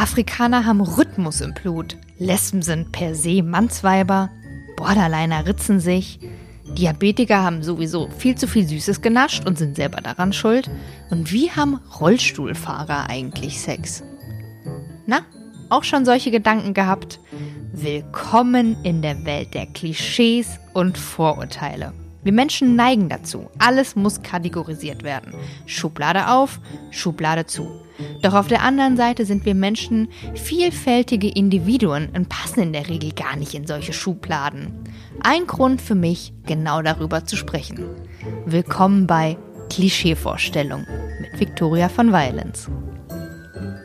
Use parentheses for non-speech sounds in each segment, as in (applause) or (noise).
Afrikaner haben Rhythmus im Blut. Lesben sind per se Mannsweiber. Borderliner ritzen sich. Diabetiker haben sowieso viel zu viel Süßes genascht und sind selber daran schuld. Und wie haben Rollstuhlfahrer eigentlich Sex? Na, auch schon solche Gedanken gehabt? Willkommen in der Welt der Klischees und Vorurteile. Wir Menschen neigen dazu. Alles muss kategorisiert werden. Schublade auf, Schublade zu. Doch auf der anderen Seite sind wir Menschen vielfältige Individuen und passen in der Regel gar nicht in solche Schubladen. Ein Grund für mich, genau darüber zu sprechen. Willkommen bei Klischeevorstellung mit Victoria von Violence.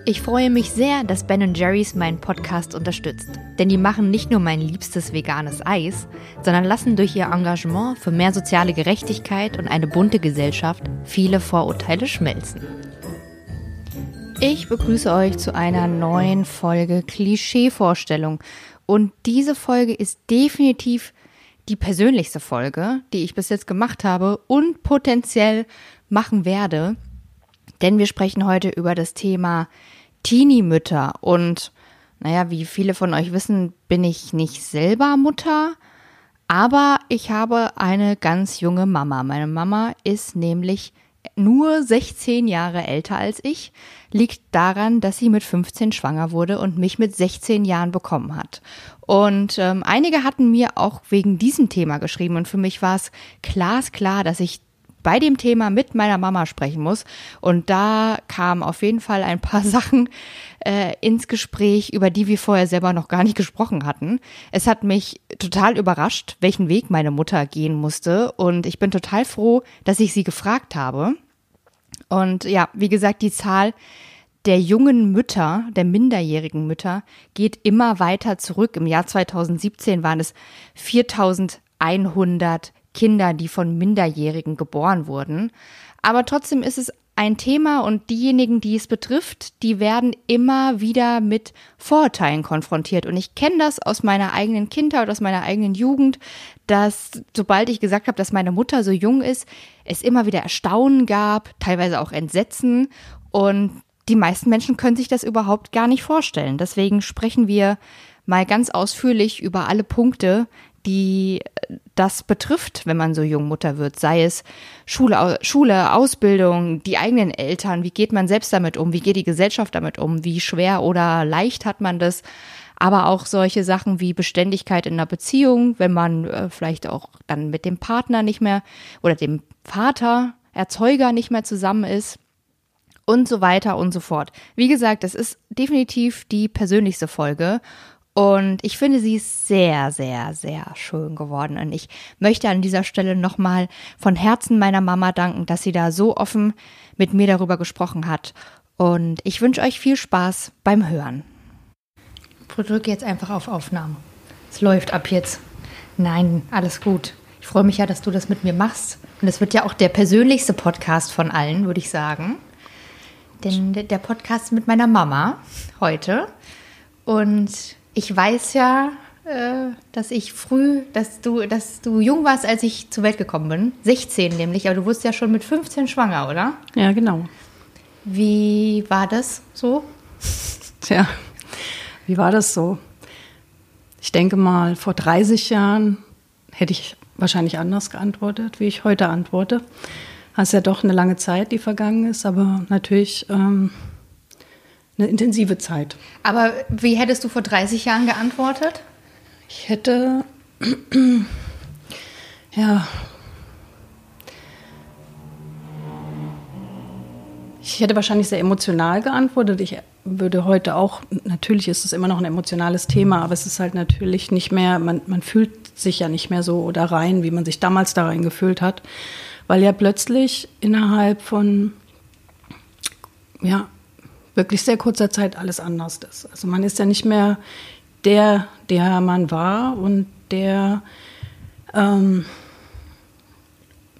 Ich freue mich sehr, dass Ben Jerry's meinen Podcast unterstützt. Denn die machen nicht nur mein liebstes veganes Eis, sondern lassen durch ihr Engagement für mehr soziale Gerechtigkeit und eine bunte Gesellschaft viele Vorurteile schmelzen. Ich begrüße euch zu einer neuen Folge Klischeevorstellung. Und diese Folge ist definitiv die persönlichste Folge, die ich bis jetzt gemacht habe und potenziell machen werde. Denn wir sprechen heute über das Thema Teenie-Mütter. Und naja, wie viele von euch wissen, bin ich nicht selber Mutter, aber ich habe eine ganz junge Mama. Meine Mama ist nämlich nur 16 Jahre älter als ich, liegt daran, dass sie mit 15 schwanger wurde und mich mit 16 Jahren bekommen hat. Und ähm, einige hatten mir auch wegen diesem Thema geschrieben und für mich war es glasklar, dass ich bei dem Thema mit meiner Mama sprechen muss. Und da kamen auf jeden Fall ein paar (laughs) Sachen äh, ins Gespräch, über die wir vorher selber noch gar nicht gesprochen hatten. Es hat mich total überrascht, welchen Weg meine Mutter gehen musste. Und ich bin total froh, dass ich sie gefragt habe. Und ja, wie gesagt, die Zahl der jungen Mütter, der minderjährigen Mütter, geht immer weiter zurück. Im Jahr 2017 waren es 4100 Kinder, die von Minderjährigen geboren wurden. Aber trotzdem ist es ein Thema und diejenigen, die es betrifft, die werden immer wieder mit Vorurteilen konfrontiert. Und ich kenne das aus meiner eigenen Kindheit, aus meiner eigenen Jugend, dass sobald ich gesagt habe, dass meine Mutter so jung ist, es immer wieder Erstaunen gab, teilweise auch Entsetzen. Und die meisten Menschen können sich das überhaupt gar nicht vorstellen. Deswegen sprechen wir mal ganz ausführlich über alle Punkte, die das betrifft, wenn man so jung Mutter wird, sei es Schule, Schule, Ausbildung, die eigenen Eltern, wie geht man selbst damit um, wie geht die Gesellschaft damit um, wie schwer oder leicht hat man das, aber auch solche Sachen wie Beständigkeit in einer Beziehung, wenn man äh, vielleicht auch dann mit dem Partner nicht mehr oder dem Vater, Erzeuger nicht mehr zusammen ist und so weiter und so fort. Wie gesagt, das ist definitiv die persönlichste Folge und ich finde, sie ist sehr, sehr, sehr schön geworden. Und ich möchte an dieser Stelle nochmal von Herzen meiner Mama danken, dass sie da so offen mit mir darüber gesprochen hat. Und ich wünsche euch viel Spaß beim Hören. Drücke jetzt einfach auf Aufnahmen. Es läuft ab jetzt. Nein, alles gut. Ich freue mich ja, dass du das mit mir machst. Und es wird ja auch der persönlichste Podcast von allen, würde ich sagen. Denn der Podcast mit meiner Mama heute. Und ich weiß ja, äh, dass ich früh, dass du, dass du jung warst, als ich zur Welt gekommen bin. 16 nämlich, aber du wurdest ja schon mit 15 schwanger, oder? Ja, genau. Wie war das so? Tja, wie war das so? Ich denke mal, vor 30 Jahren hätte ich wahrscheinlich anders geantwortet, wie ich heute antworte. Ist ja doch eine lange Zeit, die vergangen ist, aber natürlich ähm, eine intensive Zeit. Aber wie hättest du vor 30 Jahren geantwortet? Ich hätte, (clears throat) ja, ich hätte wahrscheinlich sehr emotional geantwortet. Ich würde heute auch, natürlich ist es immer noch ein emotionales Thema, aber es ist halt natürlich nicht mehr, man, man fühlt sich ja nicht mehr so da rein, wie man sich damals da rein gefühlt hat, weil ja plötzlich innerhalb von, ja, wirklich sehr kurzer Zeit alles anders ist. Also man ist ja nicht mehr der, der man war und der ähm,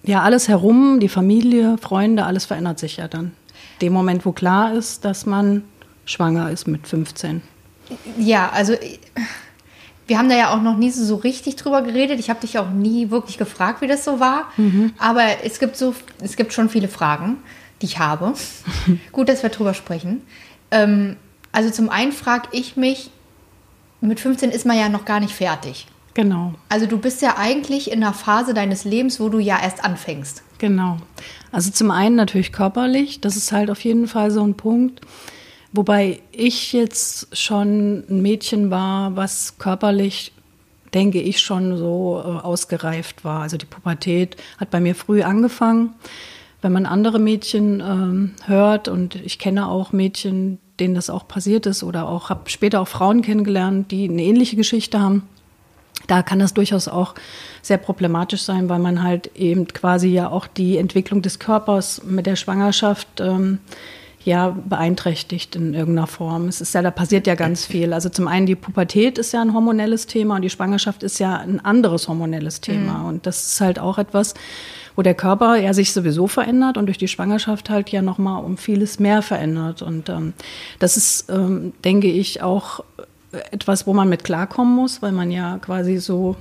ja alles herum, die Familie, Freunde, alles verändert sich ja dann. Dem Moment, wo klar ist, dass man schwanger ist mit 15. Ja, also wir haben da ja auch noch nie so richtig drüber geredet. Ich habe dich auch nie wirklich gefragt, wie das so war. Mhm. Aber es gibt so, es gibt schon viele Fragen die ich habe. (laughs) Gut, dass wir drüber sprechen. Ähm, Also zum einen frage ich mich, mit 15 ist man ja noch gar nicht fertig. Genau. Also du bist ja eigentlich in einer Phase deines Lebens, wo du ja erst anfängst. Genau. Also zum einen natürlich körperlich, das ist halt auf jeden Fall so ein Punkt. Wobei ich jetzt schon ein Mädchen war, was körperlich, denke ich, schon so äh, ausgereift war. Also die Pubertät hat bei mir früh angefangen. Wenn man andere Mädchen ähm, hört und ich kenne auch Mädchen, denen das auch passiert ist oder auch habe später auch Frauen kennengelernt, die eine ähnliche Geschichte haben. Da kann das durchaus auch sehr problematisch sein, weil man halt eben quasi ja auch die Entwicklung des Körpers mit der Schwangerschaft ähm, ja beeinträchtigt in irgendeiner Form. Es ist ja, da passiert ja ganz viel. Also zum einen die Pubertät ist ja ein hormonelles Thema und die Schwangerschaft ist ja ein anderes hormonelles Thema. Mhm. Und das ist halt auch etwas, wo der Körper ja sich sowieso verändert und durch die Schwangerschaft halt ja nochmal um vieles mehr verändert. Und ähm, das ist, ähm, denke ich, auch etwas, wo man mit klarkommen muss, weil man ja quasi so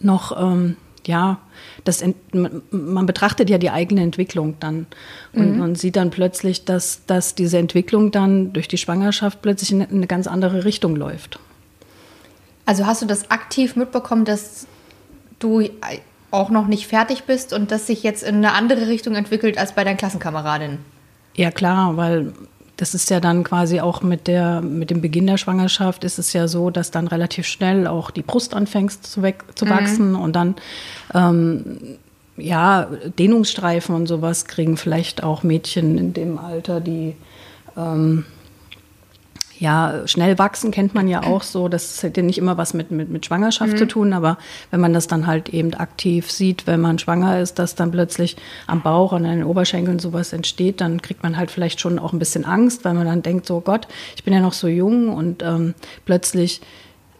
noch, ähm, ja, das man betrachtet ja die eigene Entwicklung dann und mhm. man sieht dann plötzlich, dass, dass diese Entwicklung dann durch die Schwangerschaft plötzlich in eine ganz andere Richtung läuft. Also hast du das aktiv mitbekommen, dass du auch noch nicht fertig bist und das sich jetzt in eine andere Richtung entwickelt als bei deinen Klassenkameradinnen? Ja klar, weil das ist ja dann quasi auch mit, der, mit dem Beginn der Schwangerschaft ist es ja so, dass dann relativ schnell auch die Brust anfängt zu, weg, zu mhm. wachsen mhm. und dann ähm, ja, Dehnungsstreifen und sowas kriegen vielleicht auch Mädchen in dem Alter, die ähm, ja, schnell wachsen kennt man ja auch so. Das hat ja nicht immer was mit, mit, mit Schwangerschaft mhm. zu tun, aber wenn man das dann halt eben aktiv sieht, wenn man schwanger ist, dass dann plötzlich am Bauch und an den Oberschenkeln sowas entsteht, dann kriegt man halt vielleicht schon auch ein bisschen Angst, weil man dann denkt, so Gott, ich bin ja noch so jung und ähm, plötzlich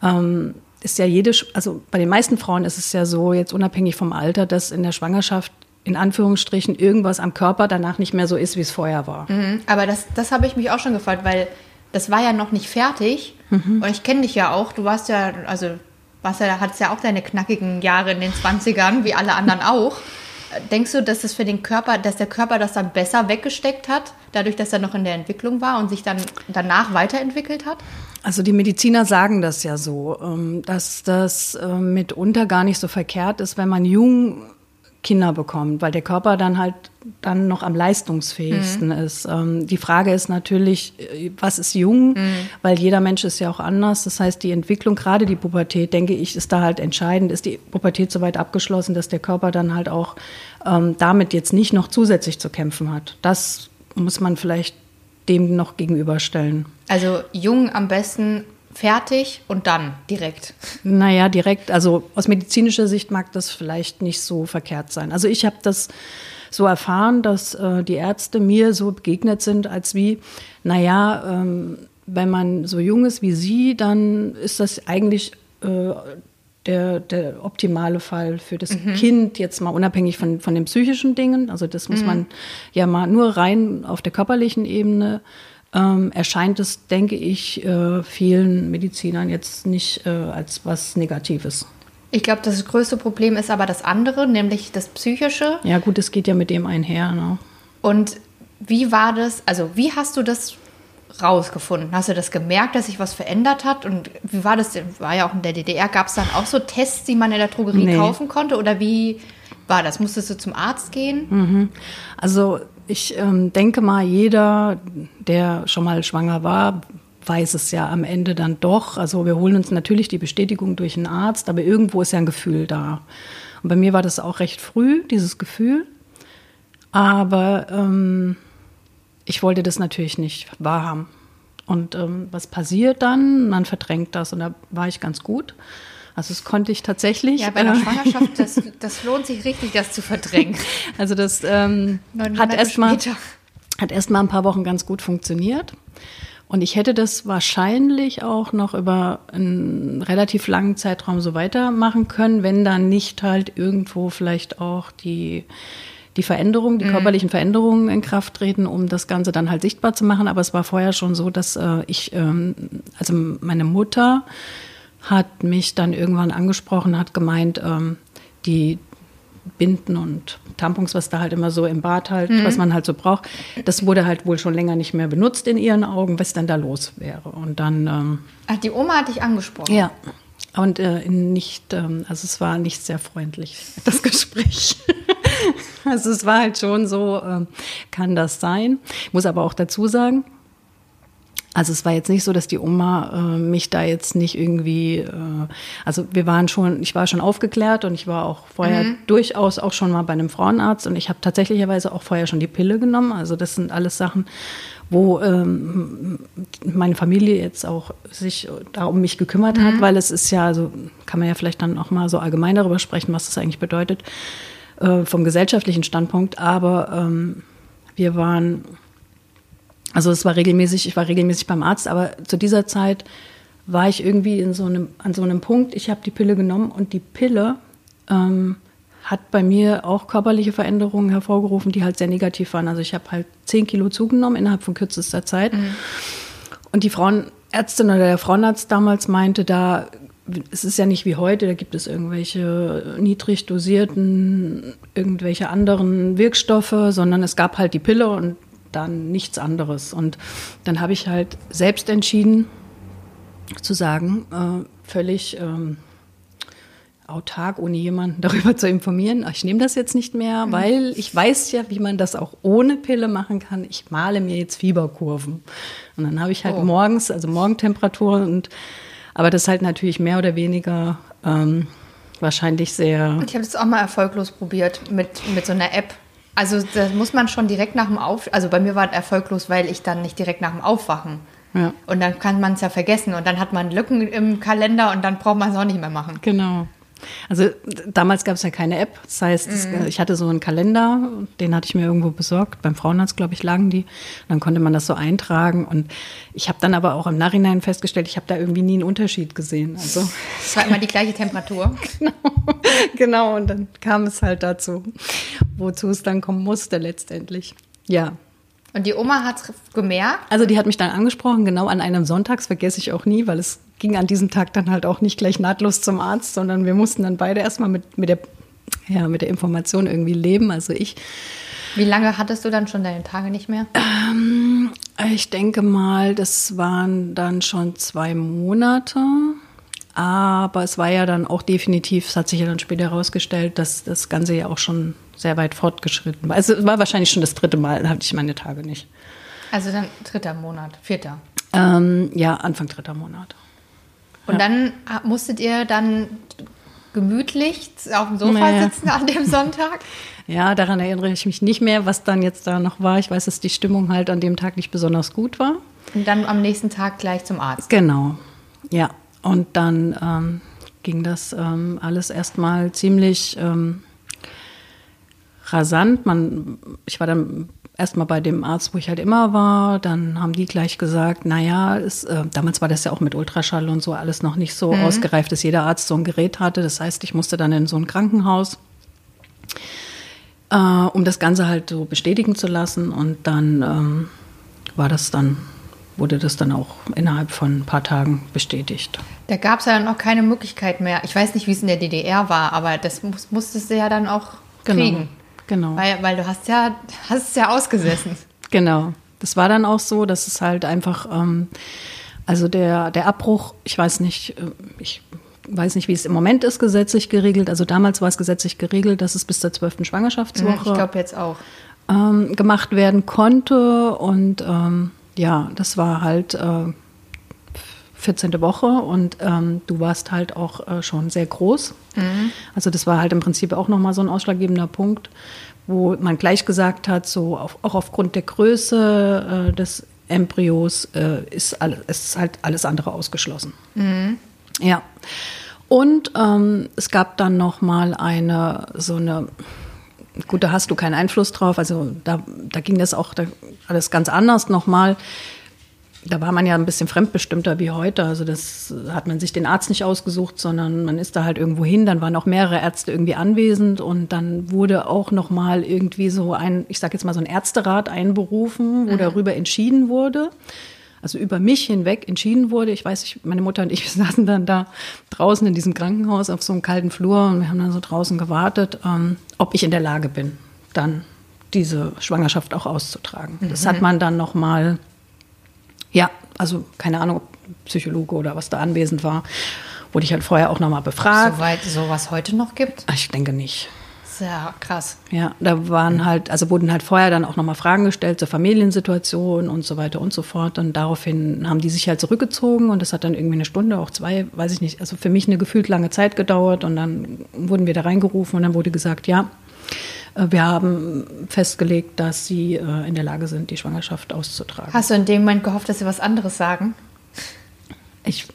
ähm, ist ja jede, also bei den meisten Frauen ist es ja so, jetzt unabhängig vom Alter, dass in der Schwangerschaft in Anführungsstrichen irgendwas am Körper danach nicht mehr so ist, wie es vorher war. Mhm, aber das, das habe ich mich auch schon gefragt, weil das war ja noch nicht fertig. Mhm. Und ich kenne dich ja auch. Du warst ja, also warst ja, hattest ja auch deine knackigen Jahre in den 20ern, wie alle anderen (laughs) auch. Denkst du, dass das für den Körper, dass der Körper das dann besser weggesteckt hat, dadurch, dass er noch in der Entwicklung war und sich dann danach weiterentwickelt hat? Also die Mediziner sagen das ja so, ähm, dass das ähm, mitunter gar nicht so verkehrt ist, wenn man jung Kinder bekommt, weil der Körper dann halt dann noch am leistungsfähigsten mhm. ist. Ähm, die Frage ist natürlich, äh, was ist jung? Mhm. Weil jeder Mensch ist ja auch anders. Das heißt, die Entwicklung, gerade die Pubertät, denke ich, ist da halt entscheidend. Ist die Pubertät soweit abgeschlossen, dass der Körper dann halt auch ähm, damit jetzt nicht noch zusätzlich zu kämpfen hat? Das muss man vielleicht dem noch gegenüberstellen. Also jung am besten fertig und dann direkt? Naja, direkt. Also aus medizinischer Sicht mag das vielleicht nicht so verkehrt sein. Also ich habe das so erfahren, dass äh, die Ärzte mir so begegnet sind, als wie, naja, ähm, wenn man so jung ist wie Sie, dann ist das eigentlich äh, der, der optimale Fall für das mhm. Kind, jetzt mal unabhängig von, von den psychischen Dingen. Also das muss mhm. man ja mal nur rein auf der körperlichen Ebene ähm, erscheint es, denke ich, äh, vielen Medizinern jetzt nicht äh, als was Negatives. Ich glaube, das größte Problem ist aber das andere, nämlich das Psychische. Ja, gut, es geht ja mit dem einher. Ne? Und wie war das, also wie hast du das rausgefunden? Hast du das gemerkt, dass sich was verändert hat? Und wie war das? War ja auch in der DDR, gab es dann auch so Tests, die man in der Drogerie nee. kaufen konnte? Oder wie war das? Musstest du zum Arzt gehen? Mhm. Also ich ähm, denke mal, jeder, der schon mal schwanger war, weiß es ja am Ende dann doch. Also wir holen uns natürlich die Bestätigung durch einen Arzt, aber irgendwo ist ja ein Gefühl da. Und bei mir war das auch recht früh, dieses Gefühl. Aber ähm, ich wollte das natürlich nicht wahrhaben. Und ähm, was passiert dann? Man verdrängt das und da war ich ganz gut. Also das konnte ich tatsächlich. Ja, bei einer äh, Schwangerschaft, das, (laughs) das lohnt sich richtig, das zu verdrängen. Also das ähm, hat erstmal hat erst mal ein paar Wochen ganz gut funktioniert. Und ich hätte das wahrscheinlich auch noch über einen relativ langen Zeitraum so weitermachen können, wenn dann nicht halt irgendwo vielleicht auch die, die Veränderungen, die mhm. körperlichen Veränderungen in Kraft treten, um das Ganze dann halt sichtbar zu machen. Aber es war vorher schon so, dass äh, ich, ähm, also meine Mutter hat mich dann irgendwann angesprochen, hat gemeint, ähm, die, Binden und Tampons, was da halt immer so im Bad halt, mhm. was man halt so braucht. Das wurde halt wohl schon länger nicht mehr benutzt in ihren Augen, was dann da los wäre. Und dann. Ähm, Ach, die Oma hat dich angesprochen. Ja. Und äh, nicht, ähm, also es war nicht sehr freundlich, (laughs) das Gespräch. (laughs) also es war halt schon so, äh, kann das sein. Ich muss aber auch dazu sagen, also es war jetzt nicht so, dass die Oma äh, mich da jetzt nicht irgendwie, äh, also wir waren schon, ich war schon aufgeklärt und ich war auch vorher mhm. durchaus auch schon mal bei einem Frauenarzt und ich habe tatsächlicherweise auch vorher schon die Pille genommen. Also das sind alles Sachen, wo ähm, meine Familie jetzt auch sich da um mich gekümmert mhm. hat, weil es ist ja, also kann man ja vielleicht dann auch mal so allgemein darüber sprechen, was das eigentlich bedeutet äh, vom gesellschaftlichen Standpunkt. Aber ähm, wir waren also es war regelmäßig, ich war regelmäßig beim Arzt, aber zu dieser Zeit war ich irgendwie in so einem, an so einem Punkt, ich habe die Pille genommen und die Pille ähm, hat bei mir auch körperliche Veränderungen hervorgerufen, die halt sehr negativ waren. Also ich habe halt zehn Kilo zugenommen innerhalb von kürzester Zeit. Mhm. Und die Frauenärztin oder der Frauenarzt damals meinte, da es ist ja nicht wie heute, da gibt es irgendwelche niedrig dosierten, irgendwelche anderen Wirkstoffe, sondern es gab halt die Pille und dann nichts anderes. Und dann habe ich halt selbst entschieden zu sagen, äh, völlig ähm, autark, ohne jemanden (laughs) darüber zu informieren, ich nehme das jetzt nicht mehr, mhm. weil ich weiß ja, wie man das auch ohne Pille machen kann. Ich male mir jetzt Fieberkurven. Und dann habe ich halt oh. morgens, also Morgentemperatur und aber das ist halt natürlich mehr oder weniger ähm, wahrscheinlich sehr. Ich habe es auch mal erfolglos probiert mit, mit so einer App. Also das muss man schon direkt nach dem Auf... Also bei mir war es erfolglos, weil ich dann nicht direkt nach dem Aufwachen... Ja. Und dann kann man es ja vergessen und dann hat man Lücken im Kalender und dann braucht man es auch nicht mehr machen. Genau. Also damals gab es ja keine App. Das heißt, mhm. ich hatte so einen Kalender, den hatte ich mir irgendwo besorgt. Beim Frauenarzt, glaube ich, lagen die. Und dann konnte man das so eintragen. Und ich habe dann aber auch im Nachhinein festgestellt, ich habe da irgendwie nie einen Unterschied gesehen. Also (laughs) es war immer die gleiche Temperatur. (laughs) genau. genau. Und dann kam es halt dazu, wozu es dann kommen musste letztendlich. Ja. Und die Oma hat es gemerkt? Also die hat mich dann angesprochen, genau an einem Sonntags, vergesse ich auch nie, weil es ging an diesem Tag dann halt auch nicht gleich nahtlos zum Arzt, sondern wir mussten dann beide erstmal mit, mit, der, ja, mit der Information irgendwie leben, also ich. Wie lange hattest du dann schon deine Tage nicht mehr? Ähm, ich denke mal, das waren dann schon zwei Monate. Aber es war ja dann auch definitiv, es hat sich ja dann später herausgestellt, dass das Ganze ja auch schon sehr weit fortgeschritten war. Also es war wahrscheinlich schon das dritte Mal, hatte ich meine Tage nicht. Also dann dritter Monat, vierter? Ähm, ja, Anfang dritter Monat. Und ja. dann musstet ihr dann gemütlich auf dem Sofa naja. sitzen an dem Sonntag? (laughs) Ja, daran erinnere ich mich nicht mehr, was dann jetzt da noch war. Ich weiß, dass die Stimmung halt an dem Tag nicht besonders gut war. Und dann am nächsten Tag gleich zum Arzt. Genau, ja. Und dann ähm, ging das ähm, alles erstmal ziemlich ähm, rasant. Man, ich war dann erstmal bei dem Arzt, wo ich halt immer war. Dann haben die gleich gesagt, naja, es, äh, damals war das ja auch mit Ultraschall und so alles noch nicht so mhm. ausgereift, dass jeder Arzt so ein Gerät hatte. Das heißt, ich musste dann in so ein Krankenhaus, äh, um das Ganze halt so bestätigen zu lassen. Und dann ähm, war das dann wurde das dann auch innerhalb von ein paar Tagen bestätigt. Da gab es ja dann auch keine Möglichkeit mehr. Ich weiß nicht, wie es in der DDR war, aber das muss, musstest du ja dann auch genau. kriegen. Genau. Genau. Weil, weil du hast ja, hast es ja ausgesessen. Genau. Das war dann auch so, dass es halt einfach, ähm, also der, der Abbruch, ich weiß nicht, äh, ich weiß nicht, wie es im Moment ist, gesetzlich geregelt. Also damals war es gesetzlich geregelt, dass es bis zur zwölften Schwangerschaftswoche. Ich glaube jetzt auch. Ähm, gemacht werden konnte. Und ähm, ja, das war halt äh, 14. Woche und ähm, du warst halt auch äh, schon sehr groß. Mhm. Also das war halt im Prinzip auch nochmal so ein ausschlaggebender Punkt, wo man gleich gesagt hat, so auf, auch aufgrund der Größe äh, des Embryos äh, ist, alles, ist halt alles andere ausgeschlossen. Mhm. Ja. Und ähm, es gab dann nochmal eine so eine gut, da hast du keinen Einfluss drauf. Also da, da ging das auch da alles ganz anders nochmal da war man ja ein bisschen fremdbestimmter wie heute. Also das hat man sich den Arzt nicht ausgesucht, sondern man ist da halt irgendwo hin. Dann waren auch mehrere Ärzte irgendwie anwesend und dann wurde auch noch mal irgendwie so ein, ich sage jetzt mal so ein Ärzterat einberufen, wo mhm. darüber entschieden wurde. also über mich hinweg entschieden wurde. Ich weiß, ich, meine Mutter und ich (laughs) saßen dann da draußen in diesem Krankenhaus auf so einem kalten Flur und wir haben dann so draußen gewartet, ähm, ob ich in der Lage bin, dann diese Schwangerschaft auch auszutragen. Mhm. Das hat man dann noch mal, ja, also keine Ahnung, ob Psychologe oder was da anwesend war, wurde ich halt vorher auch noch mal befragt. Soweit sowas heute noch gibt? Ich denke nicht. Sehr krass. Ja, da waren halt, also wurden halt vorher dann auch nochmal Fragen gestellt zur Familiensituation und so weiter und so fort. Und daraufhin haben die sich halt zurückgezogen und das hat dann irgendwie eine Stunde, auch zwei, weiß ich nicht, also für mich eine gefühlt lange Zeit gedauert. Und dann wurden wir da reingerufen und dann wurde gesagt, ja, wir haben festgelegt, dass sie äh, in der Lage sind, die Schwangerschaft auszutragen. Hast du in dem Moment gehofft, dass sie was anderes sagen? Ich,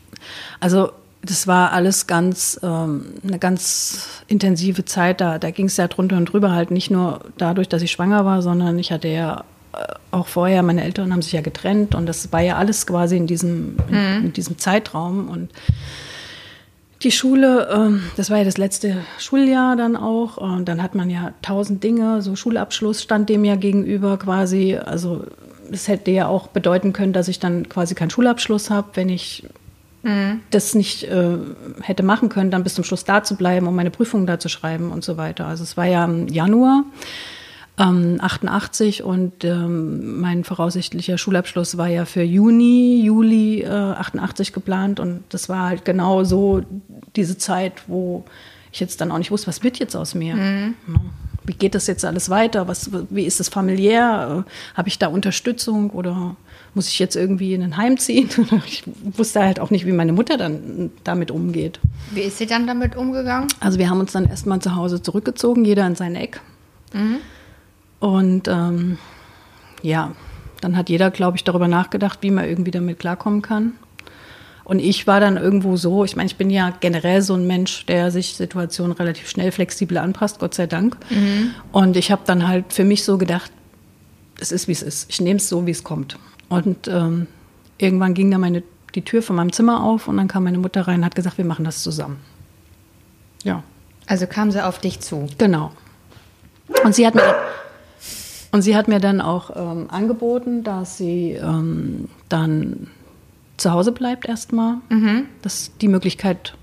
also das war alles ganz ähm, eine ganz intensive Zeit. Da, da ging es ja drunter und drüber halt nicht nur dadurch, dass ich schwanger war, sondern ich hatte ja äh, auch vorher, meine Eltern haben sich ja getrennt und das war ja alles quasi in diesem, mhm. in, in, diesem Zeitraum. Und die Schule, ähm, das war ja das letzte Schuljahr dann auch. Und dann hat man ja tausend Dinge, so Schulabschluss stand dem ja gegenüber quasi. Also es hätte ja auch bedeuten können, dass ich dann quasi keinen Schulabschluss habe, wenn ich mhm. das nicht äh, hätte machen können, dann bis zum Schluss da zu bleiben, um meine Prüfungen da zu schreiben und so weiter. Also es war ja im Januar ähm, 88 und ähm, mein voraussichtlicher Schulabschluss war ja für Juni, Juli äh, 88 geplant und das war halt genau so diese Zeit, wo ich jetzt dann auch nicht wusste, was wird jetzt aus mir. Mhm. Wie geht das jetzt alles weiter? Was, wie ist es familiär? Habe ich da Unterstützung oder muss ich jetzt irgendwie in ein Heim ziehen? (laughs) Ich wusste halt auch nicht, wie meine Mutter dann damit umgeht. Wie ist sie dann damit umgegangen? Also wir haben uns dann erstmal zu Hause zurückgezogen, jeder in sein Eck. Mhm. Und ähm, ja, dann hat jeder, glaube ich, darüber nachgedacht, wie man irgendwie damit klarkommen kann. Und ich war dann irgendwo so, ich meine, ich bin ja generell so ein Mensch, der sich Situationen relativ schnell flexibel anpasst, Gott sei Dank. Mhm. Und ich habe dann halt für mich so gedacht, es ist, wie es ist. Ich nehme es so, wie es kommt. Und ähm, irgendwann ging dann meine, die Tür von meinem Zimmer auf und dann kam meine Mutter rein und hat gesagt, wir machen das zusammen. Ja. Also kam sie auf dich zu. Genau. Und sie hat mir, und sie hat mir dann auch ähm, angeboten, dass sie ähm, dann zu Hause bleibt erstmal. Mhm. Das, die Möglichkeit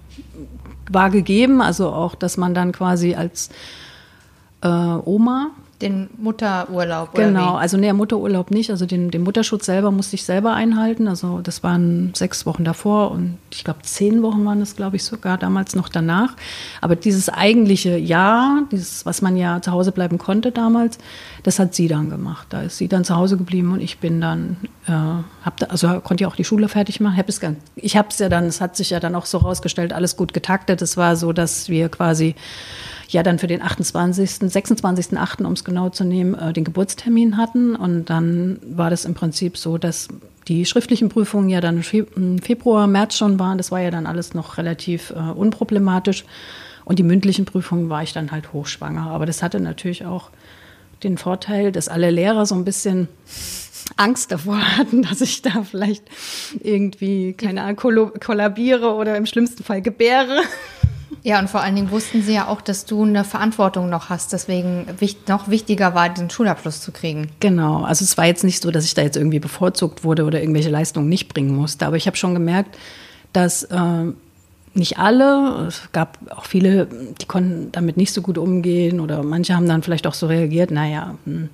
war gegeben, also auch, dass man dann quasi als äh, Oma den Mutterurlaub. Genau, also nee, Mutterurlaub nicht. Also den, den Mutterschutz selber musste ich selber einhalten. Also das waren sechs Wochen davor und ich glaube zehn Wochen waren es, glaube ich, sogar damals noch danach. Aber dieses eigentliche Jahr, dieses, was man ja zu Hause bleiben konnte damals, das hat sie dann gemacht. Da ist sie dann zu Hause geblieben und ich bin dann, äh, hab da, also konnte ja auch die Schule fertig machen. Hab es ich habe es ja dann, es hat sich ja dann auch so rausgestellt, alles gut getaktet. Es war so, dass wir quasi ja dann für den 28., 26.8., um es genau zu nehmen, äh, den Geburtstermin hatten. Und dann war das im Prinzip so, dass die schriftlichen Prüfungen ja dann im Februar, März schon waren. Das war ja dann alles noch relativ äh, unproblematisch. Und die mündlichen Prüfungen war ich dann halt hochschwanger. Aber das hatte natürlich auch den Vorteil, dass alle Lehrer so ein bisschen Angst davor hatten, dass ich da vielleicht irgendwie, keine Ahnung, kollabiere oder im schlimmsten Fall gebäre. Ja, und vor allen Dingen wussten sie ja auch, dass du eine Verantwortung noch hast, deswegen noch wichtiger war, den Schulabschluss zu kriegen. Genau, also es war jetzt nicht so, dass ich da jetzt irgendwie bevorzugt wurde oder irgendwelche Leistungen nicht bringen musste, aber ich habe schon gemerkt, dass äh, nicht alle, es gab auch viele, die konnten damit nicht so gut umgehen oder manche haben dann vielleicht auch so reagiert, naja, hm,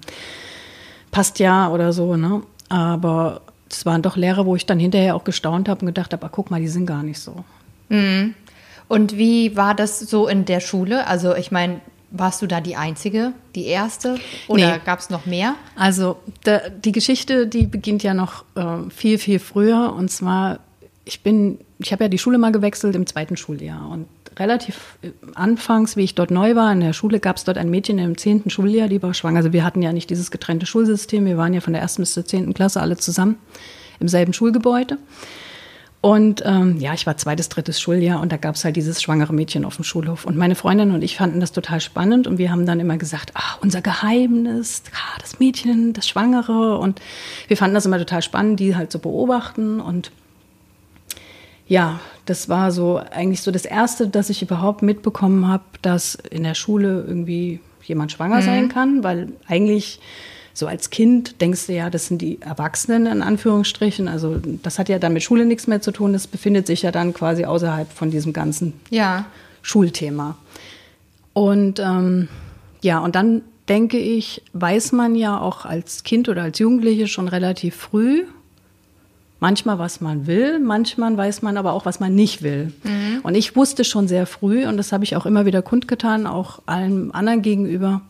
passt ja oder so, ne? Aber es waren doch Lehrer, wo ich dann hinterher auch gestaunt habe und gedacht habe, ah, guck mal, die sind gar nicht so. Mhm. Und wie war das so in der Schule? Also ich meine, warst du da die Einzige, die Erste? Oder nee. gab es noch mehr? Also da, die Geschichte, die beginnt ja noch äh, viel, viel früher. Und zwar, ich bin, ich habe ja die Schule mal gewechselt im zweiten Schuljahr. Und relativ äh, anfangs, wie ich dort neu war, in der Schule, gab es dort ein Mädchen im zehnten Schuljahr, die war schwanger. Also wir hatten ja nicht dieses getrennte Schulsystem. Wir waren ja von der ersten bis zur zehnten Klasse alle zusammen im selben Schulgebäude. Und ähm, ja, ich war zweites, drittes Schuljahr und da gab es halt dieses schwangere Mädchen auf dem Schulhof. Und meine Freundin und ich fanden das total spannend und wir haben dann immer gesagt, ah, unser Geheimnis, ah, das Mädchen, das Schwangere. Und wir fanden das immer total spannend, die halt zu so beobachten. Und ja, das war so eigentlich so das Erste, dass ich überhaupt mitbekommen habe, dass in der Schule irgendwie jemand schwanger mhm. sein kann, weil eigentlich so als Kind denkst du ja, das sind die Erwachsenen in Anführungsstrichen. Also das hat ja dann mit Schule nichts mehr zu tun. Das befindet sich ja dann quasi außerhalb von diesem ganzen ja. Schulthema. Und ähm, ja, und dann denke ich, weiß man ja auch als Kind oder als Jugendliche schon relativ früh, manchmal, was man will, manchmal weiß man aber auch, was man nicht will. Mhm. Und ich wusste schon sehr früh, und das habe ich auch immer wieder kundgetan, auch allen anderen gegenüber,